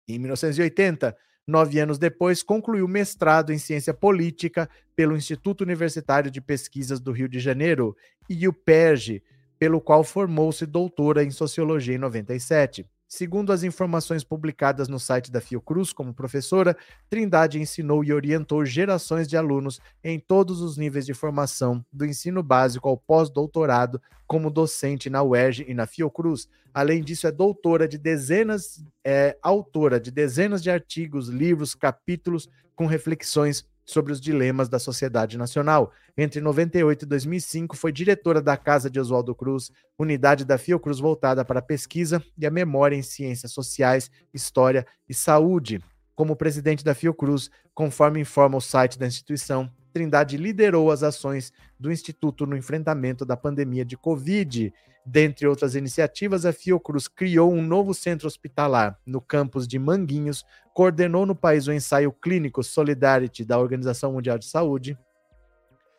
em 1980. Nove anos depois, concluiu mestrado em Ciência Política pelo Instituto Universitário de Pesquisas do Rio de Janeiro e o PERJ, pelo qual formou-se doutora em Sociologia em 97. Segundo as informações publicadas no site da Fiocruz, como professora, Trindade ensinou e orientou gerações de alunos em todos os níveis de formação, do ensino básico ao pós-doutorado, como docente na UERJ e na Fiocruz. Além disso, é doutora de dezenas, é autora de dezenas de artigos, livros, capítulos com reflexões sobre os dilemas da sociedade nacional. Entre 98 e 2005, foi diretora da Casa de Oswaldo Cruz, unidade da Fiocruz voltada para a pesquisa e a memória em ciências sociais, história e saúde. Como presidente da Fiocruz, conforme informa o site da instituição, Trindade liderou as ações do Instituto no enfrentamento da pandemia de Covid. Dentre outras iniciativas, a Fiocruz criou um novo centro hospitalar no campus de Manguinhos, coordenou no país o ensaio clínico Solidarity da Organização Mundial de Saúde,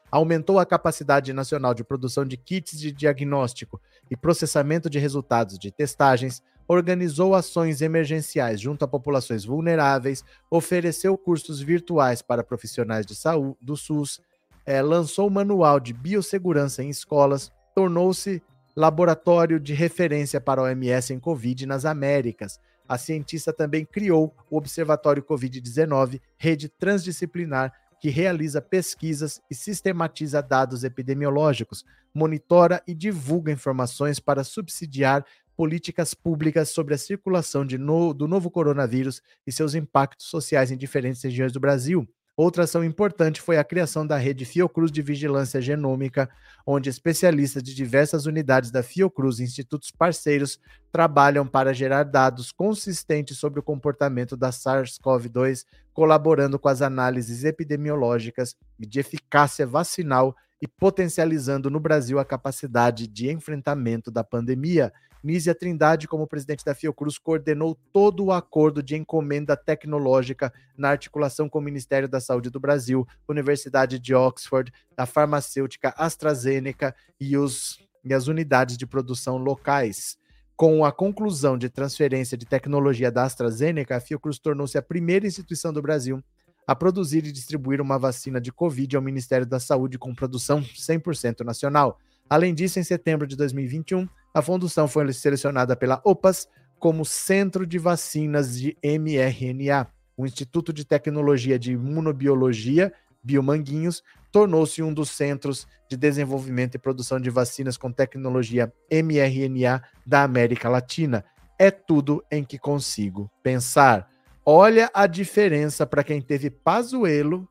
aumentou a capacidade nacional de produção de kits de diagnóstico e processamento de resultados de testagens, organizou ações emergenciais junto a populações vulneráveis, ofereceu cursos virtuais para profissionais de saúde do SUS, é, lançou o manual de biossegurança em escolas, tornou-se laboratório de referência para a OMS em Covid nas Américas. A cientista também criou o Observatório Covid-19, rede transdisciplinar que realiza pesquisas e sistematiza dados epidemiológicos, monitora e divulga informações para subsidiar políticas públicas sobre a circulação no, do novo coronavírus e seus impactos sociais em diferentes regiões do Brasil. Outra ação importante foi a criação da rede Fiocruz de Vigilância Genômica, onde especialistas de diversas unidades da Fiocruz e institutos parceiros trabalham para gerar dados consistentes sobre o comportamento da SARS-CoV-2, colaborando com as análises epidemiológicas e de eficácia vacinal e potencializando no Brasil a capacidade de enfrentamento da pandemia. Nízia Trindade, como presidente da Fiocruz, coordenou todo o acordo de encomenda tecnológica na articulação com o Ministério da Saúde do Brasil, Universidade de Oxford, a farmacêutica AstraZeneca e, os, e as unidades de produção locais. Com a conclusão de transferência de tecnologia da AstraZeneca, a Fiocruz tornou-se a primeira instituição do Brasil a produzir e distribuir uma vacina de Covid ao Ministério da Saúde com produção 100% nacional. Além disso, em setembro de 2021, a fundação foi selecionada pela OPAS como Centro de Vacinas de mRNA. O Instituto de Tecnologia de Imunobiologia, Biomanguinhos, tornou-se um dos centros de desenvolvimento e produção de vacinas com tecnologia mRNA da América Latina. É tudo em que consigo pensar. Olha a diferença para quem teve Pazuello,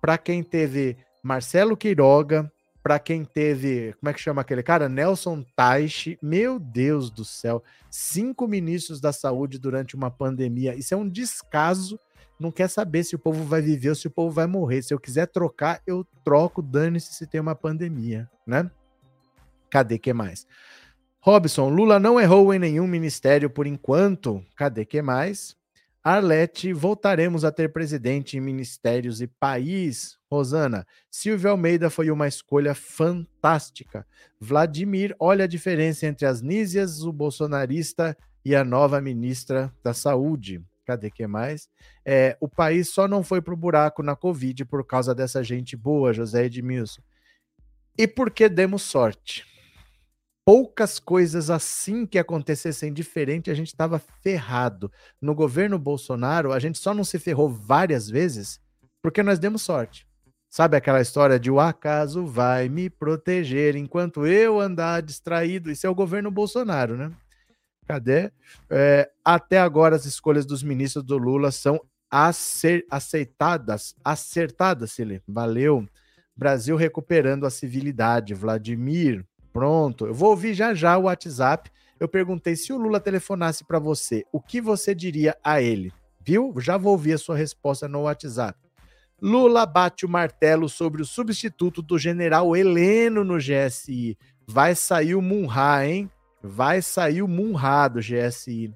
para quem teve Marcelo Queiroga, para quem teve, como é que chama aquele cara? Nelson Taishi. Meu Deus do céu. Cinco ministros da saúde durante uma pandemia. Isso é um descaso. Não quer saber se o povo vai viver ou se o povo vai morrer. Se eu quiser trocar, eu troco. Dane-se se tem uma pandemia, né? Cadê que mais? Robson, Lula não errou em nenhum ministério por enquanto. Cadê que mais? Arlete, voltaremos a ter presidente em ministérios e país. Rosana, Silvio Almeida foi uma escolha fantástica. Vladimir, olha a diferença entre as Nízias, o bolsonarista e a nova ministra da Saúde. Cadê que mais? É, o país só não foi pro buraco na Covid por causa dessa gente boa, José Edmilson. E porque demos sorte poucas coisas assim que acontecessem diferente, a gente estava ferrado. No governo Bolsonaro, a gente só não se ferrou várias vezes porque nós demos sorte. Sabe aquela história de o acaso vai me proteger enquanto eu andar distraído? Isso é o governo Bolsonaro, né? Cadê? É, até agora, as escolhas dos ministros do Lula são acer, aceitadas, acertadas, Celi. Valeu. Brasil recuperando a civilidade. Vladimir, Pronto, eu vou ouvir já já o WhatsApp. Eu perguntei se o Lula telefonasse para você, o que você diria a ele? Viu? Já vou ouvir a sua resposta no WhatsApp. Lula bate o martelo sobre o substituto do general Heleno no GSI. Vai sair o Munha, hein? Vai sair o Munha do GSI.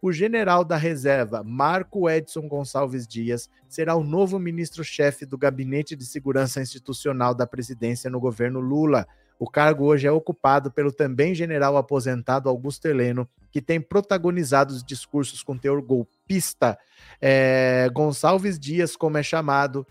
O general da reserva, Marco Edson Gonçalves Dias, será o novo ministro-chefe do Gabinete de Segurança Institucional da presidência no governo Lula. O cargo hoje é ocupado pelo também general aposentado Augusto Heleno, que tem protagonizado os discursos com teor golpista. É, Gonçalves Dias, como é chamado,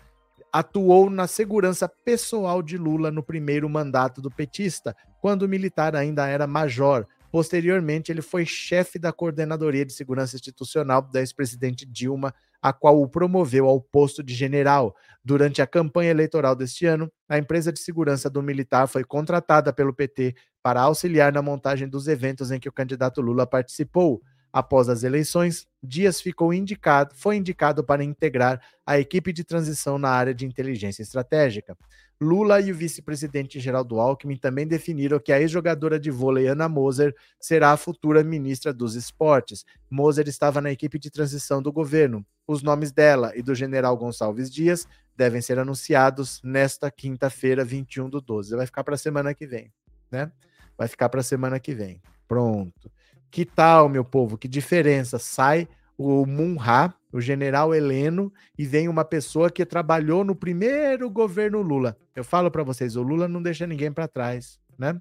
atuou na segurança pessoal de Lula no primeiro mandato do petista, quando o militar ainda era major. Posteriormente, ele foi chefe da Coordenadoria de Segurança Institucional da ex-presidente Dilma a qual o promoveu ao posto de general. Durante a campanha eleitoral deste ano, a empresa de segurança do militar foi contratada pelo PT para auxiliar na montagem dos eventos em que o candidato Lula participou. Após as eleições, Dias ficou indicado, foi indicado para integrar a equipe de transição na área de inteligência estratégica. Lula e o vice-presidente Geraldo Alckmin também definiram que a ex-jogadora de vôlei Ana Moser será a futura ministra dos esportes. Moser estava na equipe de transição do governo. Os nomes dela e do general Gonçalves Dias devem ser anunciados nesta quinta-feira, 21 do 12. Vai ficar para a semana que vem, né? Vai ficar para a semana que vem. Pronto. Que tal, meu povo? Que diferença? Sai o Munha, o general Heleno, e vem uma pessoa que trabalhou no primeiro governo Lula. Eu falo para vocês, o Lula não deixa ninguém para trás, né?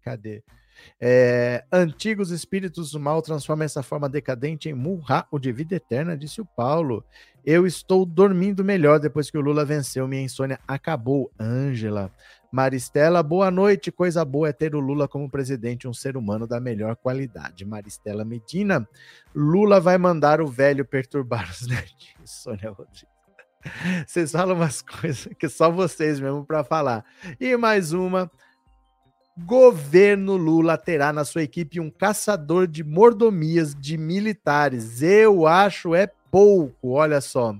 Cadê? É, antigos espíritos do mal transformam essa forma decadente em Munha, o de vida eterna, disse o Paulo. Eu estou dormindo melhor depois que o Lula venceu. Minha insônia acabou. Ângela. Maristela, boa noite. Coisa boa é ter o Lula como presidente, um ser humano da melhor qualidade. Maristela Medina. Lula vai mandar o velho perturbar os [laughs] netinhos. Sônia Rodrigues. Vocês falam umas coisas que só vocês mesmo para falar. E mais uma. Governo Lula terá na sua equipe um caçador de mordomias de militares. Eu acho é pouco, olha só.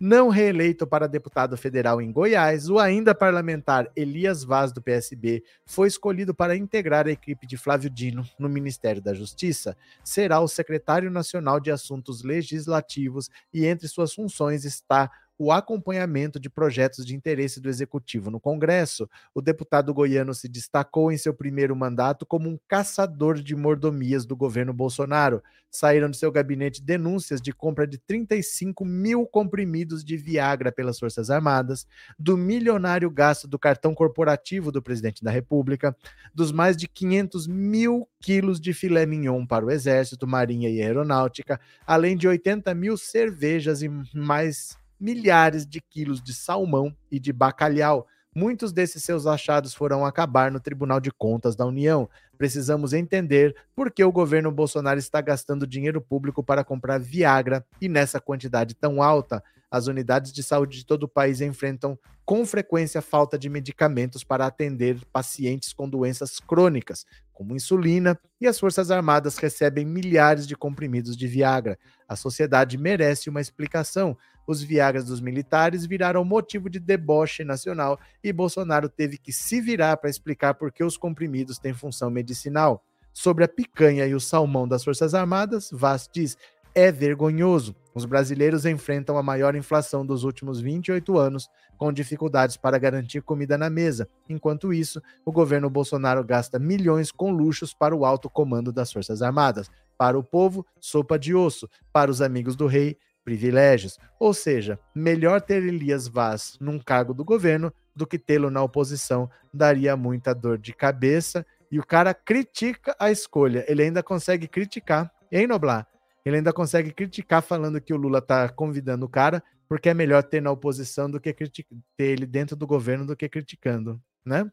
Não reeleito para deputado federal em Goiás, o ainda parlamentar Elias Vaz, do PSB, foi escolhido para integrar a equipe de Flávio Dino no Ministério da Justiça. Será o secretário nacional de Assuntos Legislativos e entre suas funções está o acompanhamento de projetos de interesse do executivo no Congresso. O deputado goiano se destacou em seu primeiro mandato como um caçador de mordomias do governo Bolsonaro. Saíram de seu gabinete denúncias de compra de 35 mil comprimidos de Viagra pelas Forças Armadas, do milionário gasto do cartão corporativo do presidente da República, dos mais de 500 mil quilos de filé mignon para o Exército, Marinha e Aeronáutica, além de 80 mil cervejas e mais milhares de quilos de salmão e de bacalhau. Muitos desses seus achados foram acabar no Tribunal de Contas da União. Precisamos entender por que o governo Bolsonaro está gastando dinheiro público para comprar Viagra e nessa quantidade tão alta. As unidades de saúde de todo o país enfrentam com frequência falta de medicamentos para atender pacientes com doenças crônicas, como insulina, e as Forças Armadas recebem milhares de comprimidos de Viagra. A sociedade merece uma explicação os Viagras dos militares viraram motivo de deboche nacional e Bolsonaro teve que se virar para explicar por que os comprimidos têm função medicinal. Sobre a picanha e o salmão das Forças Armadas, Vaz diz: é vergonhoso. Os brasileiros enfrentam a maior inflação dos últimos 28 anos, com dificuldades para garantir comida na mesa. Enquanto isso, o governo Bolsonaro gasta milhões com luxos para o alto comando das Forças Armadas. Para o povo, sopa de osso. Para os amigos do rei, privilégios. Ou seja, melhor ter Elias Vaz num cargo do governo do que tê-lo na oposição, daria muita dor de cabeça. E o cara critica a escolha. Ele ainda consegue criticar, hein, Noblar? Ele ainda consegue criticar falando que o Lula tá convidando o cara, porque é melhor ter na oposição do que ter ele dentro do governo do que criticando, né?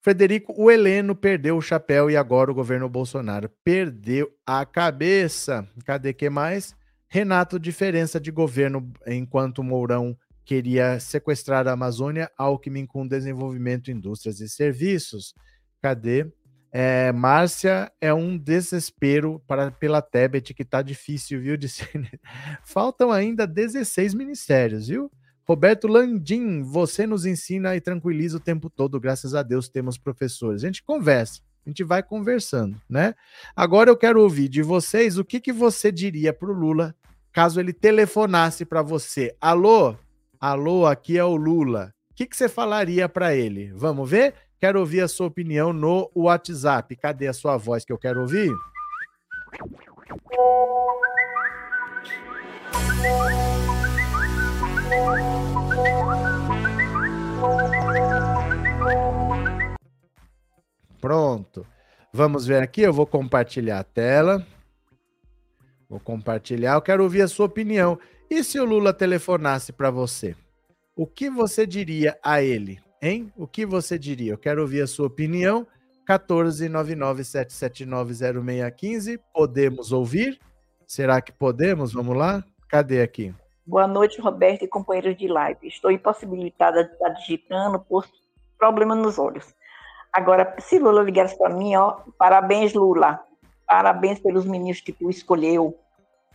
Frederico, o Heleno perdeu o chapéu e agora o governo Bolsonaro perdeu a cabeça. Cadê que mais? Renato, diferença de governo enquanto Mourão queria sequestrar a Amazônia, Alckmin com desenvolvimento, indústrias e serviços. Cadê? É, Márcia é um desespero para pela Tebet, que tá difícil, viu? De [laughs] ser... Faltam ainda 16 ministérios, viu? Roberto Landim, você nos ensina e tranquiliza o tempo todo, graças a Deus temos professores. A gente conversa, a gente vai conversando, né? Agora eu quero ouvir de vocês o que, que você diria para o Lula caso ele telefonasse para você. Alô? Alô, aqui é o Lula. O que, que você falaria para ele? Vamos ver? Quero ouvir a sua opinião no WhatsApp. Cadê a sua voz que eu quero ouvir? Pronto. Vamos ver aqui, eu vou compartilhar a tela. Vou compartilhar, eu quero ouvir a sua opinião. E se o Lula telefonasse para você? O que você diria a ele? Hein? O que você diria? Eu quero ouvir a sua opinião. 14997790615. Podemos ouvir? Será que podemos? Vamos lá? Cadê aqui? Boa noite, Roberto e companheiros de live. Estou impossibilitada de estar digitando por problema nos olhos. Agora, se Lula ligasse para mim, ó, parabéns, Lula. Parabéns pelos meninos que tu escolheu.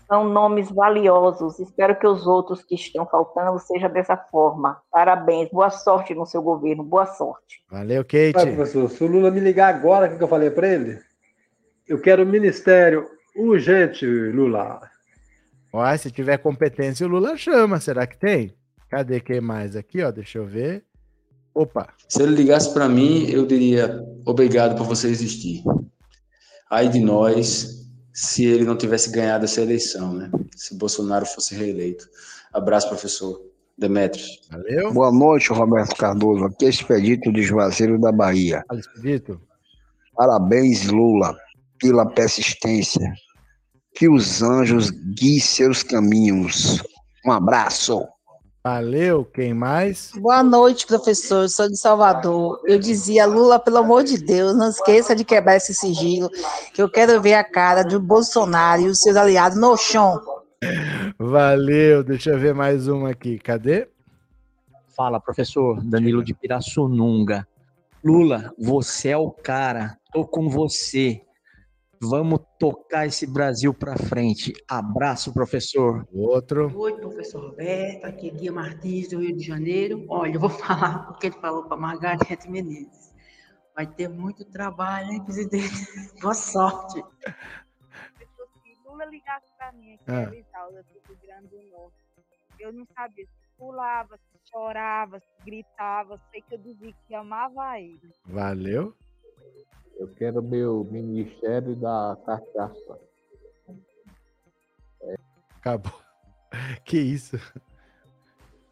São nomes valiosos. Espero que os outros que estão faltando seja dessa forma. Parabéns. Boa sorte no seu governo. Boa sorte. Valeu, Kate. Ah, professor, se o Lula me ligar agora, o que eu falei para ele? Eu quero ministério urgente, Lula. Ó, se tiver competência, o Lula chama. Será que tem? Cadê quem mais aqui, ó? Deixa eu ver. Opa. Se ele ligasse para mim, eu diria obrigado por você existir. Aí de nós, se ele não tivesse ganhado essa eleição, né? Se Bolsonaro fosse reeleito. Abraço, professor Demetrios. Valeu. Boa noite, Roberto Cardoso. Aqui é Expedito de Juazeiro da Bahia. Fala, Expedito. Parabéns, Lula, pela persistência. Que os anjos guiem seus caminhos. Um abraço. Valeu, quem mais? Boa noite, professor. Eu sou de Salvador. Eu dizia, Lula, pelo amor de Deus, não esqueça de quebrar esse sigilo, que eu quero ver a cara do Bolsonaro e os seus aliados no chão. Valeu, deixa eu ver mais uma aqui. Cadê? Fala, professor Danilo de Pirassununga. Lula, você é o cara. Tô com você. Vamos tocar esse Brasil para frente. Abraço, professor. Outro. Oi, professor Roberto. Aqui é Guia Martins, do Rio de Janeiro. Olha, eu vou [laughs] falar o que ele falou para Margarete Menezes. Vai ter muito trabalho, hein, presidente? [laughs] Boa sorte. Lula ligasse para mim aqui ah. em do Rio Grande do Norte, eu não sabia se pulava, se chorava, se gritava. Sei que eu dizia que amava ele. Valeu. Eu quero meu Ministério da Cachaça. É. Acabou. [laughs] Que isso?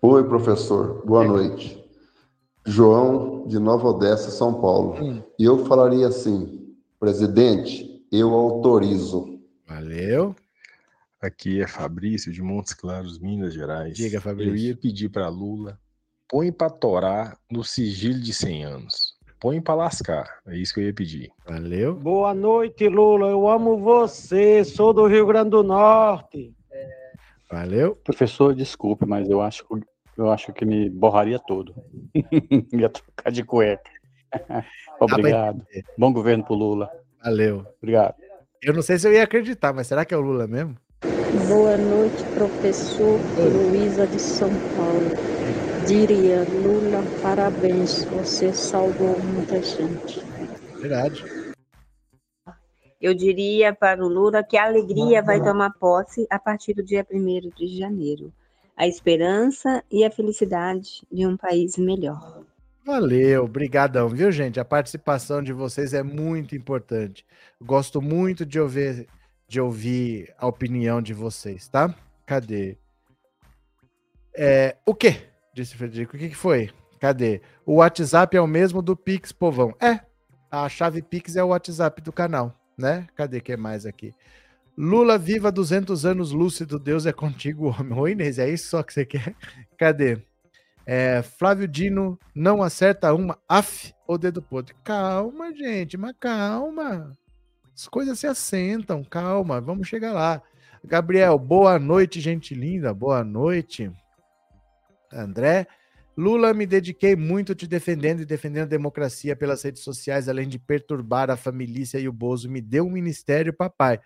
Oi, professor. Boa é. noite. João, de Nova Odessa, São Paulo. Hum. E eu falaria assim: presidente, eu autorizo. Valeu. Aqui é Fabrício, de Montes Claros, Minas Gerais. Diga, Fabrício. Eu ia pedir para Lula: põe para torar no sigilo de 100 anos põe para lascar. É isso que eu ia pedir. Valeu. Boa noite, Lula. Eu amo você. Sou do Rio Grande do Norte. Valeu. Professor, desculpe, mas eu acho, eu acho que me borraria todo. [laughs] ia trocar de cueca. Obrigado. Bom governo pro Lula. Valeu. Obrigado. Eu não sei se eu ia acreditar, mas será que é o Lula mesmo? Boa noite, professor Luísa de São Paulo diria, Lula, parabéns, você salvou muita gente. Verdade. Eu diria para o Lula que a alegria vai tomar posse a partir do dia 1 de janeiro. A esperança e a felicidade de um país melhor. Valeu, brigadão, viu, gente? A participação de vocês é muito importante. Gosto muito de ouvir, de ouvir a opinião de vocês, tá? Cadê? É, o quê? Disse Frederico. O que, que foi? Cadê? O WhatsApp é o mesmo do Pix, povão. É, a chave Pix é o WhatsApp do canal, né? Cadê que é mais aqui? Lula viva 200 anos lúcido, Deus é contigo, homem. Oi, Inês, é isso só que você quer? Cadê? É, Flávio Dino não acerta uma. Af, o dedo podre. Calma, gente, mas calma. As coisas se assentam, calma, vamos chegar lá. Gabriel, boa noite, gente linda, boa noite. André. Lula, me dediquei muito te defendendo e defendendo a democracia pelas redes sociais, além de perturbar a família e o Bozo. Me deu um ministério, papai.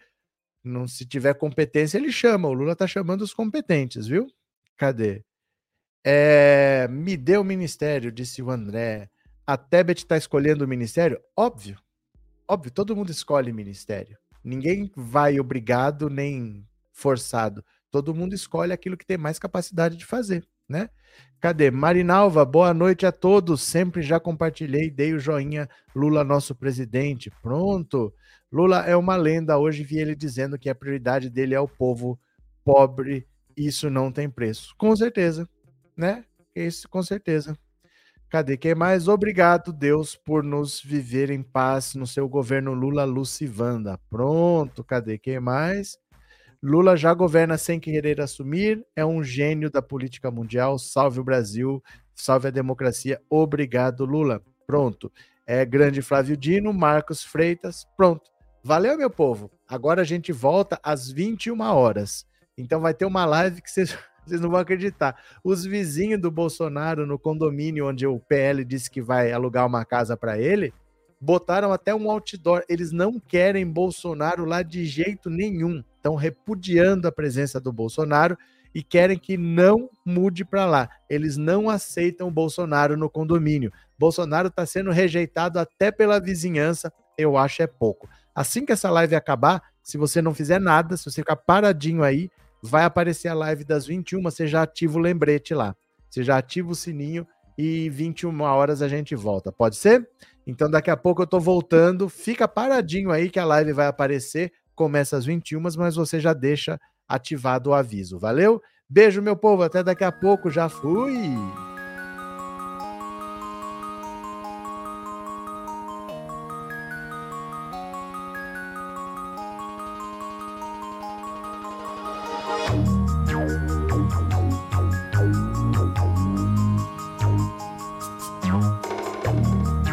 Não, se tiver competência, ele chama. O Lula tá chamando os competentes, viu? Cadê? É, me deu o ministério, disse o André. A Tebet tá escolhendo o ministério? Óbvio. Óbvio, todo mundo escolhe ministério. Ninguém vai obrigado nem forçado. Todo mundo escolhe aquilo que tem mais capacidade de fazer né? Cadê? Marinalva, boa noite a todos. Sempre já compartilhei, dei o joinha. Lula, nosso presidente. Pronto. Lula é uma lenda. Hoje vi ele dizendo que a prioridade dele é o povo pobre. Isso não tem preço. Com certeza, né? Isso, com certeza. Cadê? Quem mais? Obrigado, Deus, por nos viver em paz no seu governo Lula, Lucivanda. Pronto. Cadê? Quem mais? Lula já governa sem querer assumir, é um gênio da política mundial. Salve o Brasil, salve a democracia. Obrigado, Lula. Pronto. É grande Flávio Dino, Marcos Freitas. Pronto. Valeu, meu povo. Agora a gente volta às 21 horas. Então vai ter uma live que vocês, [laughs] vocês não vão acreditar. Os vizinhos do Bolsonaro no condomínio onde o PL disse que vai alugar uma casa para ele, botaram até um outdoor. Eles não querem Bolsonaro lá de jeito nenhum. Estão repudiando a presença do Bolsonaro e querem que não mude para lá. Eles não aceitam Bolsonaro no condomínio. Bolsonaro está sendo rejeitado até pela vizinhança. Eu acho é pouco. Assim que essa live acabar, se você não fizer nada, se você ficar paradinho aí, vai aparecer a live das 21. Você já ativa o lembrete lá. Você já ativa o sininho e 21 horas a gente volta. Pode ser? Então daqui a pouco eu tô voltando. Fica paradinho aí que a live vai aparecer começa às 21, mas você já deixa ativado o aviso. Valeu? Beijo, meu povo. Até daqui a pouco. Já fui.